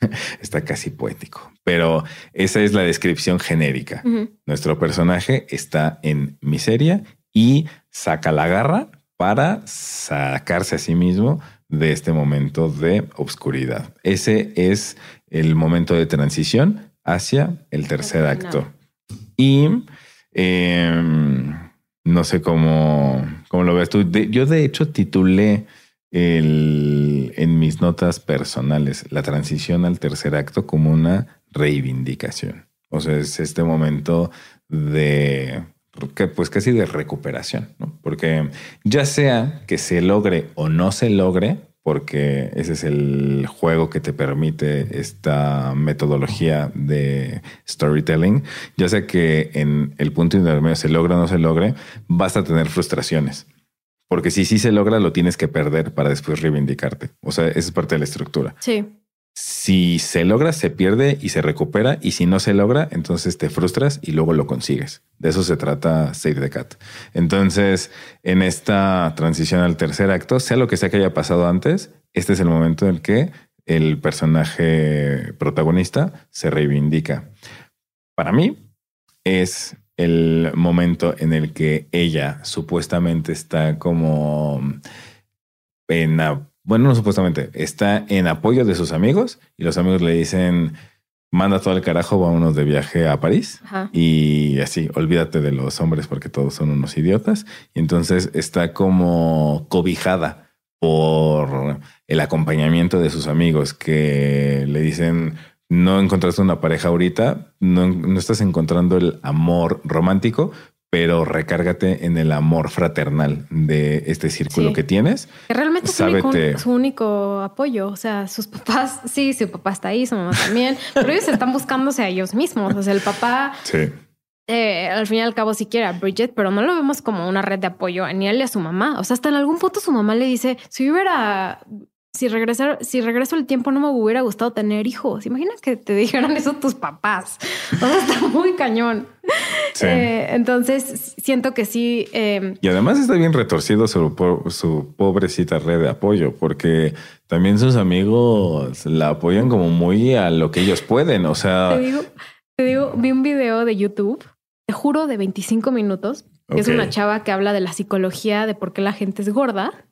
[SPEAKER 2] [laughs] Está casi poético, pero esa es la descripción genérica. Nuestro personaje está en miseria y saca la garra para sacarse a sí mismo de este momento de obscuridad. Ese es el momento de transición hacia el tercer acto. Y em, no sé cómo, cómo lo ves tú. yo de hecho titulé el, en mis notas personales la transición al tercer acto como una reivindicación. O sea, es este momento de pues casi de recuperación, ¿no? Porque ya sea que se logre o no se logre, porque ese es el juego que te permite esta metodología de storytelling, ya sea que en el punto intermedio se logra o no se logre, vas a tener frustraciones. Porque si sí se logra, lo tienes que perder para después reivindicarte. O sea, esa es parte de la estructura.
[SPEAKER 1] Sí.
[SPEAKER 2] Si se logra, se pierde y se recupera. Y si no se logra, entonces te frustras y luego lo consigues. De eso se trata Save the Cat. Entonces, en esta transición al tercer acto, sea lo que sea que haya pasado antes, este es el momento en el que el personaje protagonista se reivindica. Para mí, es el momento en el que ella supuestamente está como en bueno, no supuestamente, está en apoyo de sus amigos y los amigos le dicen, manda todo el carajo, vámonos de viaje a París y así, olvídate de los hombres porque todos son unos idiotas. Y entonces está como cobijada por el acompañamiento de sus amigos que le dicen, no encontraste una pareja ahorita, no, no estás encontrando el amor romántico, pero recárgate en el amor fraternal de este círculo que tienes.
[SPEAKER 1] Que realmente es su único, apoyo. O sea, sus papás, sí, su papá está ahí, su mamá también, pero ellos están buscándose a ellos mismos. O sea, el papá,
[SPEAKER 2] sí.
[SPEAKER 1] Eh, al fin y al cabo, si quiere a Bridget, pero no lo vemos como una red de apoyo ni a él ni a su mamá. O sea, hasta en algún punto su mamá le dice: Si hubiera si regresar, si regreso el tiempo, no me hubiera gustado tener hijos. Imagina que te dijeran eso tus papás. O sea, está muy cañón. Eh, entonces siento que sí.
[SPEAKER 2] Em, y además está bien retorcido su, su pobrecita red de apoyo, porque también sus amigos la apoyan como muy a lo que ellos pueden. O sea,
[SPEAKER 1] te digo, te digo, vi un video de YouTube, te juro, de 25 minutos, que es una chava que habla de la psicología de por qué la gente es gorda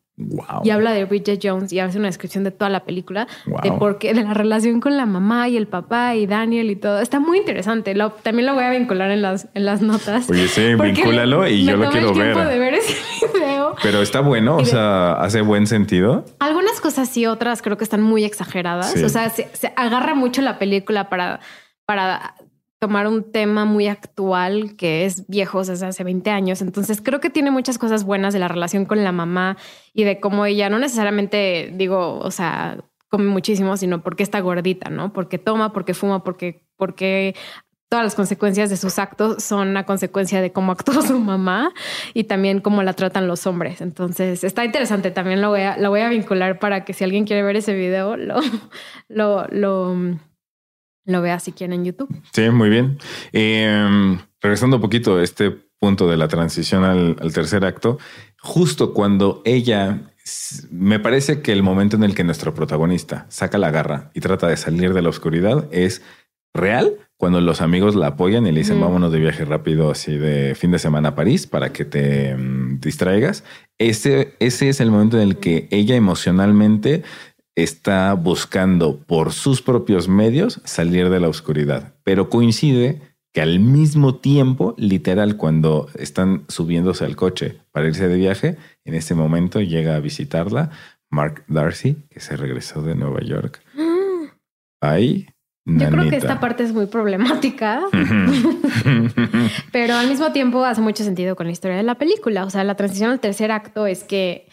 [SPEAKER 1] y habla de Bridget Jones y hace una descripción de toda la película, de por qué, de la relación con la mamá y el papá y Daniel y todo. Está muy interesante. también lo voy a vincular en las, en las notas.
[SPEAKER 2] Oye, sí, vincúlalo y yo lo quiero ver.
[SPEAKER 1] De ver ese [laughs] video.
[SPEAKER 2] Pero está bueno, o sea, hace buen sentido.
[SPEAKER 1] Algunas cosas sí, otras creo que están muy exageradas. O sea, se, se agarra mucho la película para, para tomar un tema muy actual que es viejo desde hace 20 años. Entonces creo que tiene muchas cosas buenas de la relación con la mamá y de cómo ella no necesariamente digo, o sea, come muchísimo, sino porque está gordita, ¿no? Porque toma, porque fuma, porque, porque todas las consecuencias de sus actos son a consecuencia de cómo actuó su mamá y también cómo la tratan los hombres. Entonces está interesante. También lo voy a, lo voy a vincular para que si alguien quiere ver ese video, lo, lo lo vea si quieren en YouTube.
[SPEAKER 2] Sí, muy bien. Em, regresando un poquito a este punto de la transición al, tercer acto, justo cuando ella, me parece que el momento en el que nuestro protagonista saca la garra y trata de salir de la oscuridad es real cuando los amigos la apoyan y le dicen vámonos de viaje rápido así de fin de semana a París para que te em, distraigas. Ese, ese es el momento en el que ella emocionalmente está buscando por sus propios medios salir de la oscuridad, pero coincide que al mismo tiempo, literal, cuando están subiéndose al coche para irse de viaje, en ese momento llega a visitarla Mark Darcy, que se regresó de Nueva York. Ahí
[SPEAKER 1] Yo creo que esta parte es muy problemática, [laughs] pero al mismo tiempo hace mucho sentido con la historia de la película. O sea, la transición al tercer acto es que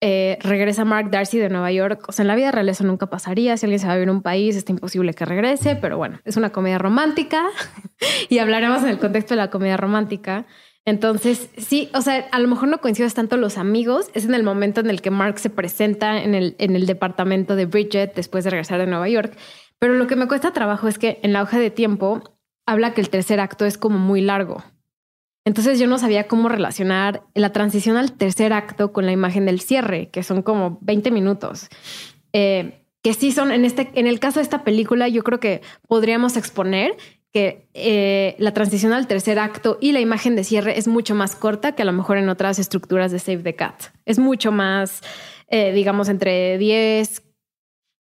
[SPEAKER 1] eh, regresa Mark Darcy de Nueva York. O sea, en la vida real eso nunca pasaría. Si alguien se va a vivir a un país, está imposible que regrese, pero bueno, es una comedia romántica [laughs] y hablaremos en el contexto de la comedia romántica. Entonces, sí, o sea, a lo mejor no coincides tanto los amigos, es en el momento en el que Mark se presenta en el, en el departamento de Bridget después de regresar de Nueva York. Pero lo que me cuesta trabajo es que en la hoja de tiempo habla que el tercer acto es como muy largo. Entonces yo no sabía cómo relacionar la transición al tercer acto con la imagen del cierre, que son como 20 minutos. Eh, que sí son, en, este, en el caso de esta película, yo creo que podríamos exponer que eh, la transición al tercer acto y la imagen de cierre es mucho más corta que a lo mejor en otras estructuras de Save the Cat. Es mucho más, eh, digamos, entre 10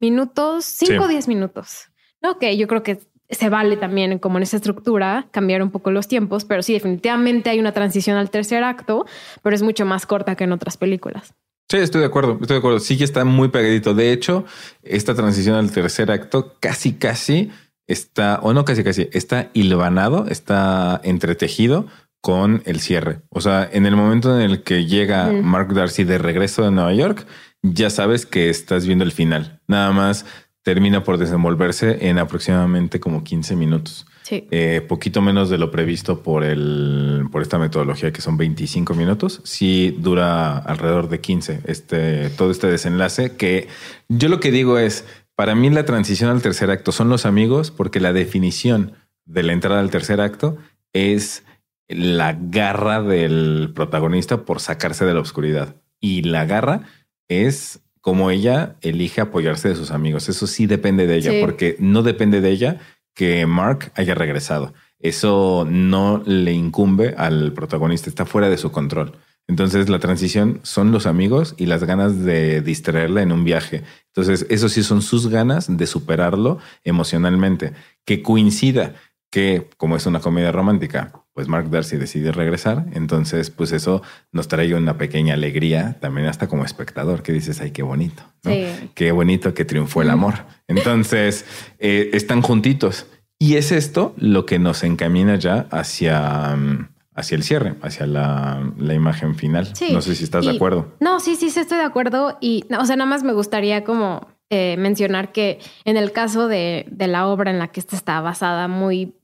[SPEAKER 1] minutos, 5 o
[SPEAKER 2] Sí.
[SPEAKER 1] 10 minutos. No, que yo creo que se vale también, como en esa estructura, cambiar un poco los tiempos, pero sí, definitivamente hay una transición al tercer acto, pero es mucho más corta que en otras películas.
[SPEAKER 2] Sí, estoy de acuerdo, estoy de acuerdo. Sí que está muy pegadito. De hecho, esta transición al tercer acto casi, casi está, o no casi, casi, está hilvanado, está entretejido con el cierre. O sea, en el momento en el que llega. Mark Darcy de regreso de Nueva York, ya sabes que estás viendo el final. Nada más termina por desenvolverse en aproximadamente como 15 minutos.
[SPEAKER 1] Sí.
[SPEAKER 2] Eh, poquito menos de lo previsto por el por esta metodología que son 25 minutos. Sí dura alrededor de 15 este todo este desenlace que yo lo que digo es para mí la transición al tercer acto son los amigos porque la definición de la entrada al tercer acto es la garra del protagonista por sacarse de la oscuridad y la garra es como ella elige apoyarse de sus amigos. Eso sí depende de ella
[SPEAKER 1] Sí.
[SPEAKER 2] porque no depende de ella que Mark haya regresado. Eso no le incumbe al protagonista, está fuera de su control. Entonces la transición son los amigos y las ganas de distraerla en un viaje. Entonces eso sí son sus ganas de superarlo emocionalmente. Que coincida que como es una comedia romántica, pues Mark Darcy decide regresar. Entonces pues eso nos trae una pequeña alegría también hasta como espectador que dices, ay, qué bonito. ¿no?
[SPEAKER 1] Sí.
[SPEAKER 2] Qué bonito que triunfó el amor. Entonces, eh, están juntitos. Y es esto lo que nos encamina ya hacia, mm, hacia el cierre, hacia la, la imagen final.
[SPEAKER 1] Sí.
[SPEAKER 2] No sé si estás de acuerdo.
[SPEAKER 1] No, sí, sí, sí, estoy de acuerdo. Y, no, o sea, nada más me gustaría como eh, mencionar que en el caso de, de la obra en la que esta está basada muy,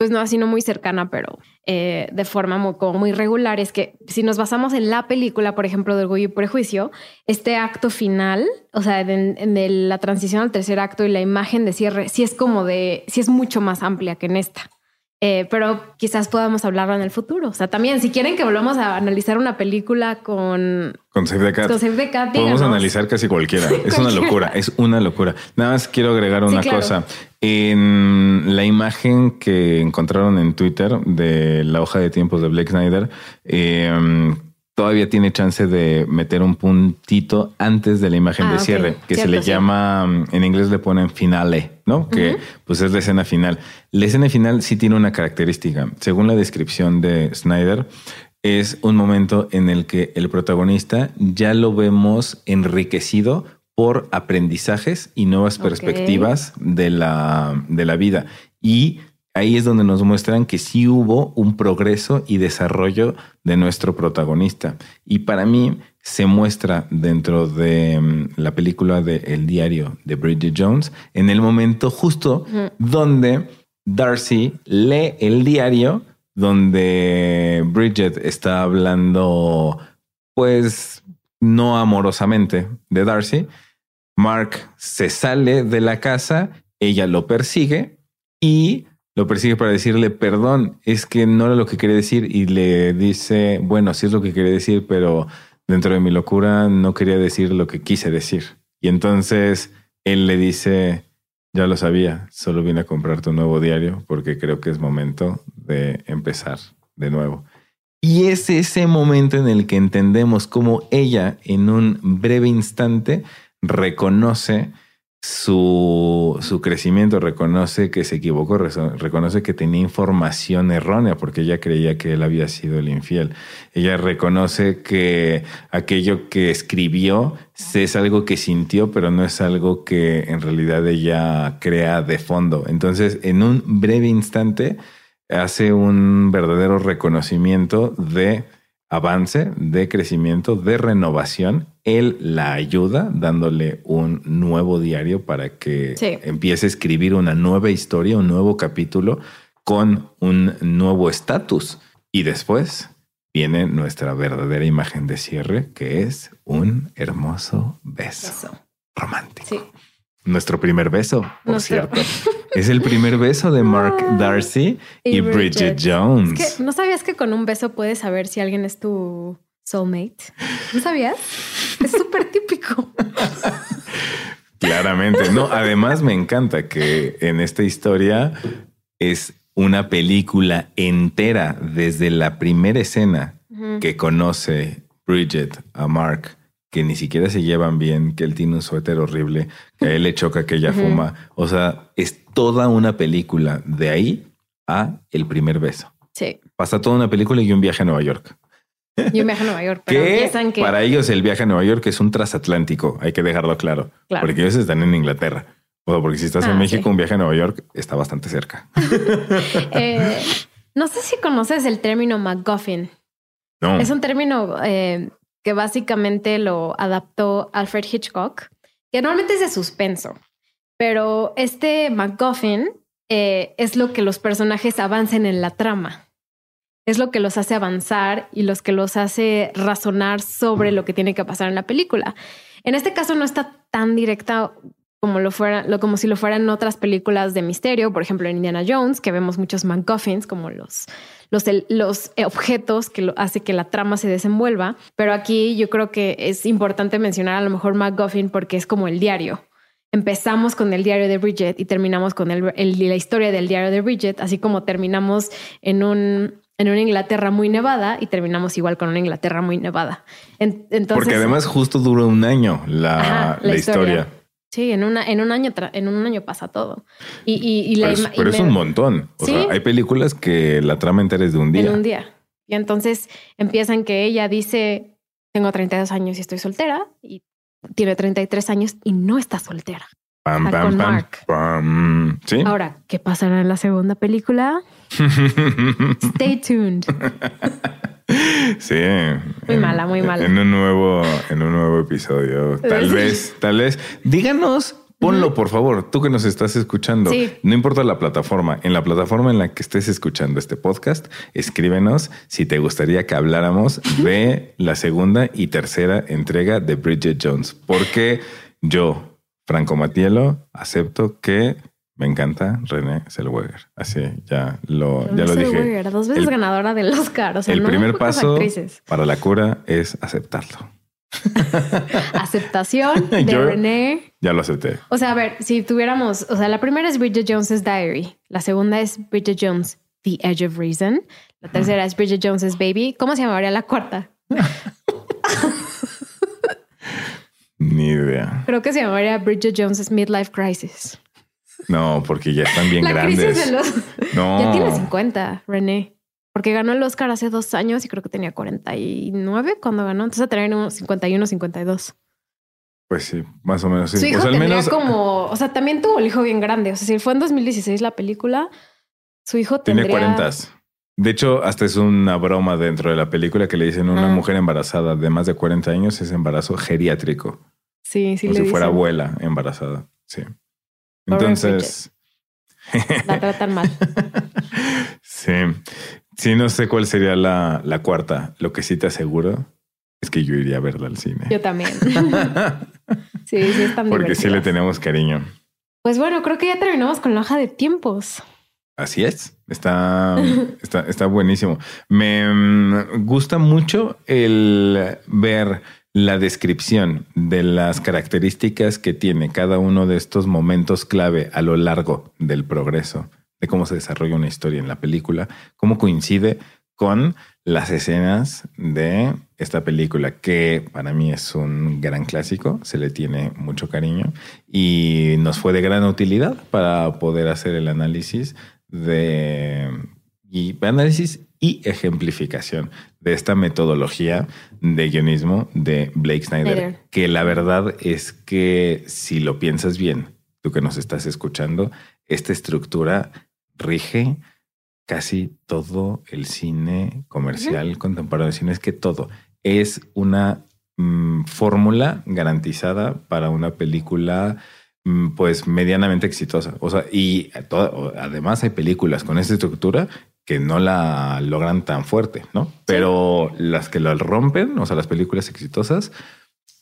[SPEAKER 1] pues no así no muy cercana, pero eh, de forma muy, como muy regular, es que si nos basamos en la película, por ejemplo, de Orgullo y Prejuicio, este acto final, o sea, de, de la transición al tercer acto y la imagen de cierre, sí es como de, sí es mucho más amplia que en esta. Eh, pero quizás podamos hablarlo en el futuro. O sea, también, si quieren que volvamos a analizar una película con,
[SPEAKER 2] Con Save the Cat.
[SPEAKER 1] con Save the Cat,
[SPEAKER 2] Podemos analizar casi cualquiera. [laughs] Es una locura, es una locura. Nada más quiero agregar una
[SPEAKER 1] claro.
[SPEAKER 2] cosa. En la imagen que encontraron en Twitter de la hoja de tiempos de Blake Snyder, eh, todavía tiene chance de meter un puntito antes de la imagen
[SPEAKER 1] Ah,
[SPEAKER 2] de
[SPEAKER 1] ok.
[SPEAKER 2] cierre, que se le
[SPEAKER 1] sí.
[SPEAKER 2] llama, en inglés le ponen finale, ¿no? Que pues es la escena final. La escena final sí tiene una característica. Según la descripción de Snyder, es un momento en el que el protagonista ya lo vemos enriquecido por aprendizajes y nuevas perspectivas de la, de la vida. Y ahí es donde nos muestran que sí hubo un progreso y desarrollo de nuestro protagonista. Y para mí se muestra dentro de mm, la película de El diario de Bridget Jones en el momento justo donde Darcy lee el diario donde Bridget está hablando pues no amorosamente de Darcy. Mark se sale de la casa, ella lo persigue y lo persigue para decirle perdón, es que no era lo que quería decir y le dice, bueno, sí es lo que quería decir, pero dentro de mi locura no quería decir lo que quise decir. Y entonces él le dice, ya lo sabía, solo vine a comprar tu nuevo diario porque creo que es momento de empezar de nuevo. Y es ese momento en el que entendemos cómo ella en un breve instante reconoce su, su crecimiento, reconoce que se equivocó, reconoce que tenía información errónea porque ella creía que él había sido el infiel. Ella reconoce que aquello que escribió es algo que sintió, pero no es algo que en realidad ella crea de fondo. Entonces, en un breve instante, hace un verdadero reconocimiento de avance, de crecimiento, de renovación. Él la ayuda dándole un nuevo diario para que
[SPEAKER 1] Sí.
[SPEAKER 2] empiece a escribir una nueva historia, un nuevo capítulo con un nuevo estatus. Y después viene nuestra verdadera imagen de cierre, que es un hermoso beso
[SPEAKER 1] Eso.
[SPEAKER 2] romántico.
[SPEAKER 1] Sí.
[SPEAKER 2] Nuestro primer beso, por
[SPEAKER 1] Nuestro-
[SPEAKER 2] cierto. [laughs] Es el primer beso de Mark
[SPEAKER 1] Ah.
[SPEAKER 2] Darcy y,
[SPEAKER 1] Y
[SPEAKER 2] Bridget,
[SPEAKER 1] Bridget.
[SPEAKER 2] Jones.
[SPEAKER 1] Es que no sabías que con un beso puedes saber si alguien es tu soulmate. ¿No sabías? Es súper típico.
[SPEAKER 2] Claramente. No, además me encanta que en esta historia es una película entera desde la primera escena que conoce Bridget a Mark, que ni siquiera se llevan bien, que él tiene un suéter horrible, que a él le choca que ella fuma. O sea, es toda una película de ahí a el primer beso.
[SPEAKER 1] Sí.
[SPEAKER 2] Pasa toda una película y un viaje a Nueva York.
[SPEAKER 1] Yo viaje a Nueva York, pero [laughs]
[SPEAKER 2] Que
[SPEAKER 1] empiezan que.
[SPEAKER 2] para ellos el viaje a Nueva York es un transatlántico, hay que dejarlo claro,
[SPEAKER 1] Claro.
[SPEAKER 2] porque ellos están en Inglaterra. O porque si estás en
[SPEAKER 1] Ah,
[SPEAKER 2] México,
[SPEAKER 1] sí.
[SPEAKER 2] un viaje a Nueva York está bastante cerca. [laughs]
[SPEAKER 1] Eh, no sé si conoces el término MacGuffin.
[SPEAKER 2] No,
[SPEAKER 1] Es un término eh, que básicamente lo adaptó Alfred Hitchcock, que normalmente es de suspenso, pero este MacGuffin eh, es lo que los personajes avancen en la trama. Es lo que los hace avanzar y los que los hace razonar sobre lo que tiene que pasar en la película. En este caso no está tan directa como lo fuera, como si lo fueran otras películas de misterio, por ejemplo en Indiana Jones, que vemos muchos MacGuffins como los los, los objetos que lo hace que la trama se desenvuelva. Pero aquí yo creo que es importante mencionar a lo mejor MacGuffin porque es como el diario. Empezamos con el diario de Bridget y terminamos con el- el- la historia del diario de Bridget, así como terminamos en un en una Inglaterra muy nevada y terminamos igual con una Inglaterra muy nevada. En- entonces,
[SPEAKER 2] porque además justo dura un año la,
[SPEAKER 1] Ajá,
[SPEAKER 2] la historia.
[SPEAKER 1] Sí, en, una, en un año en un año pasa todo. Y, y, y la
[SPEAKER 2] Pero,
[SPEAKER 1] y
[SPEAKER 2] pero es
[SPEAKER 1] me-
[SPEAKER 2] un montón. O
[SPEAKER 1] Sí.
[SPEAKER 2] sea, hay películas que la trama entera es de un día.
[SPEAKER 1] en un día. Y entonces empiezan que ella dice, tengo 32 años y estoy soltera, y tiene 33 años y no está soltera.
[SPEAKER 2] Pam,
[SPEAKER 1] Está
[SPEAKER 2] pam,
[SPEAKER 1] con
[SPEAKER 2] pam,
[SPEAKER 1] Mark.
[SPEAKER 2] pam. Sí.
[SPEAKER 1] Ahora, ¿qué pasará en la segunda película? [laughs] Stay tuned. [laughs]
[SPEAKER 2] sí.
[SPEAKER 1] Muy mala, muy mala.
[SPEAKER 2] En un nuevo, en un nuevo episodio. Tal
[SPEAKER 1] Sí.
[SPEAKER 2] vez, tal vez. Díganos, ponlo, por favor, tú que nos estás escuchando.
[SPEAKER 1] Sí.
[SPEAKER 2] No importa la plataforma, en la plataforma en la que estés escuchando este podcast, escríbenos si te gustaría que habláramos de la segunda y tercera entrega de Bridget Jones. Porque yo, Franco Matielo, acepto que me encanta René Zellweger. Así, ya lo, ya lo dije.
[SPEAKER 1] Dos veces
[SPEAKER 2] El-
[SPEAKER 1] ganadora del Oscar. O sea,
[SPEAKER 2] el
[SPEAKER 1] no
[SPEAKER 2] primer paso
[SPEAKER 1] actrices.
[SPEAKER 2] para la cura es aceptarlo. [laughs]
[SPEAKER 1] Aceptación de
[SPEAKER 2] Yo-
[SPEAKER 1] René.
[SPEAKER 2] Ya lo acepté.
[SPEAKER 1] O sea, a ver, si tuviéramos, o sea, la primera es Bridget Jones's Diary, la segunda es Bridget Jones, The Edge of Reason, la tercera es Bridget Jones's Baby. ¿Cómo se llamaría la cuarta? [laughs]
[SPEAKER 2] Ni idea.
[SPEAKER 1] Creo que se llamaría Bridget Jones's Midlife Crisis.
[SPEAKER 2] No, porque ya están bien
[SPEAKER 1] la
[SPEAKER 2] grandes.
[SPEAKER 1] crisis de los...
[SPEAKER 2] No.
[SPEAKER 1] Ya tiene 50, René. Porque ganó el Oscar hace dos años y creo que tenía 49 cuando ganó. Entonces tenía unos 51, 52.
[SPEAKER 2] Pues sí, más o menos sí.
[SPEAKER 1] Su hijo
[SPEAKER 2] o sea, al menos
[SPEAKER 1] como... O sea, también tuvo el hijo bien grande. O sea, si fue en 2016 la película, su hijo
[SPEAKER 2] tiene
[SPEAKER 1] tendría...
[SPEAKER 2] 40. De hecho, hasta es una broma dentro de la película que le dicen una
[SPEAKER 1] Ah.
[SPEAKER 2] mujer embarazada de más de 40 años es embarazo geriátrico.
[SPEAKER 1] Sí, sí
[SPEAKER 2] como si fuera abuela embarazada. Sí. Entonces, [laughs]
[SPEAKER 1] La tratan mal. [laughs]
[SPEAKER 2] sí. Sí, no sé cuál sería la, la cuarta. Lo que sí te aseguro es que yo iría a verla al cine.
[SPEAKER 1] Yo también. [laughs] Sí, sí, están
[SPEAKER 2] Porque sí le tenemos cariño.
[SPEAKER 1] Pues bueno, creo que ya terminamos con la hoja de tiempos.
[SPEAKER 2] Así es. Está, está, está buenísimo. Me mm, gusta mucho el ver la descripción de las características que tiene cada uno de estos momentos clave a lo largo del progreso, de cómo se desarrolla una historia en la película, cómo coincide con las escenas de esta película, que para mí es un gran clásico, se le tiene mucho cariño y nos fue de gran utilidad para poder hacer el análisis de y análisis y ejemplificación de esta metodología de guionismo de Blake Snyder,
[SPEAKER 1] Snyder.
[SPEAKER 2] que la verdad es que si lo piensas bien, tú que nos estás escuchando, esta estructura rige casi todo el cine comercial contemporáneo, sino es que todo es una mm, fórmula garantizada para una película mm, pues medianamente exitosa. O sea, y además hay películas con esta estructura que no la logran tan fuerte, ¿no? Pero las que la rompen, o sea, las películas exitosas,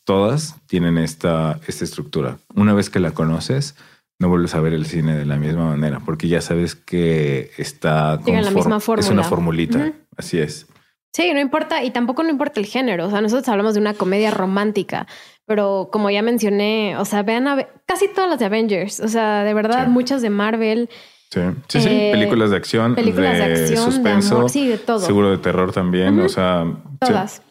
[SPEAKER 2] todas tienen esta, esta estructura. Una vez que la conoces, no vuelves a ver el cine de la misma manera, porque ya sabes que está
[SPEAKER 1] en la misma
[SPEAKER 2] Es
[SPEAKER 1] fórmula.
[SPEAKER 2] una formulita, así es.
[SPEAKER 1] Sí, no importa, y tampoco no importa el género. O sea, nosotros hablamos de una comedia romántica, pero como ya mencioné, o sea, vean a- casi todas las de Avengers. O sea, de verdad,
[SPEAKER 2] Sí.
[SPEAKER 1] muchas de Marvel,
[SPEAKER 2] Sí, sí, sí.
[SPEAKER 1] Eh,
[SPEAKER 2] películas de acción,
[SPEAKER 1] películas de,
[SPEAKER 2] de,
[SPEAKER 1] acción,
[SPEAKER 2] suspenso,
[SPEAKER 1] de amor, sí, de todo.
[SPEAKER 2] seguro de terror también. O sea, sí.
[SPEAKER 1] Todas.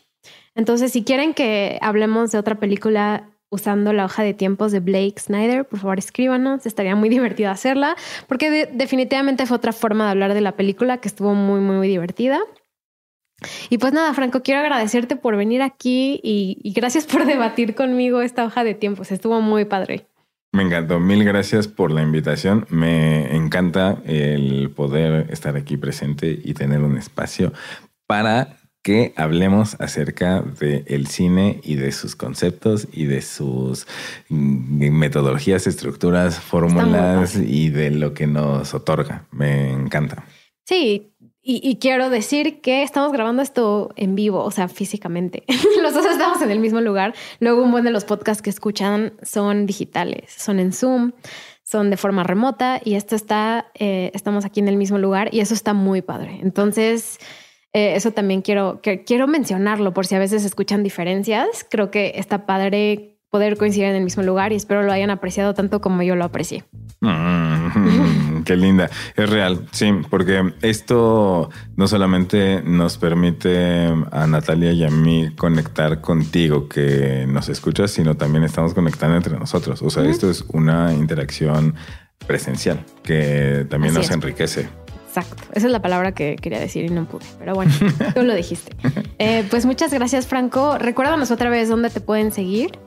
[SPEAKER 1] Entonces, si quieren que hablemos de otra película usando la hoja de tiempos de Blake Snyder, por favor escríbanos. Estaría muy divertido hacerla, porque de- definitivamente fue otra forma de hablar de la película que estuvo muy, muy, muy divertida. Y pues nada, Franco, quiero agradecerte por venir aquí y, y gracias por [laughs] debatir conmigo esta hoja de tiempos. Estuvo muy padre.
[SPEAKER 2] Me encantó. Mil gracias por la invitación. Me encanta el poder estar aquí presente y tener un espacio para que hablemos acerca del cine y de sus conceptos y de sus mm, metodologías, estructuras, fórmulas y de lo que nos otorga. Me encanta.
[SPEAKER 1] Sí, y, quiero decir que estamos grabando esto en vivo, o sea, físicamente. [laughs] los dos estamos en el mismo lugar. Luego un buen de los podcasts que escuchan son digitales, son en Zoom, son de forma remota y esto está, eh, estamos aquí en el mismo lugar y eso está muy padre. Entonces, eh, eso también quiero, quiero mencionarlo por si a veces escuchan diferencias. Creo que está padre poder coincidir en el mismo lugar y espero lo hayan apreciado tanto como yo lo aprecié.
[SPEAKER 2] Mm, [laughs] qué linda. Es real, sí, porque esto no solamente nos permite a Natalia y a mí conectar contigo que nos escuchas, sino también estamos conectando entre nosotros. O sea, esto es una interacción presencial que también
[SPEAKER 1] Así
[SPEAKER 2] nos
[SPEAKER 1] es.
[SPEAKER 2] enriquece.
[SPEAKER 1] Exacto. Esa es la palabra que quería decir y no pude. Pero bueno, [laughs] tú lo dijiste. Eh, pues muchas gracias, Franco. Recuérdanos otra vez dónde te pueden seguir.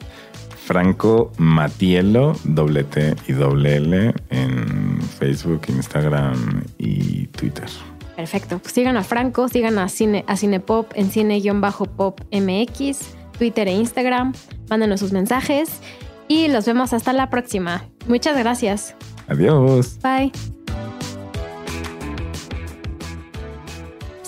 [SPEAKER 2] Franco Matielo, doble T y doble L en Facebook, Instagram y Twitter.
[SPEAKER 1] Perfecto. Pues sigan a Franco, sigan a Cine, a Cinepop en cine-pop MX, Twitter e Instagram. Mándenos sus mensajes y los vemos hasta la próxima. Muchas gracias.
[SPEAKER 2] Adiós.
[SPEAKER 1] Bye.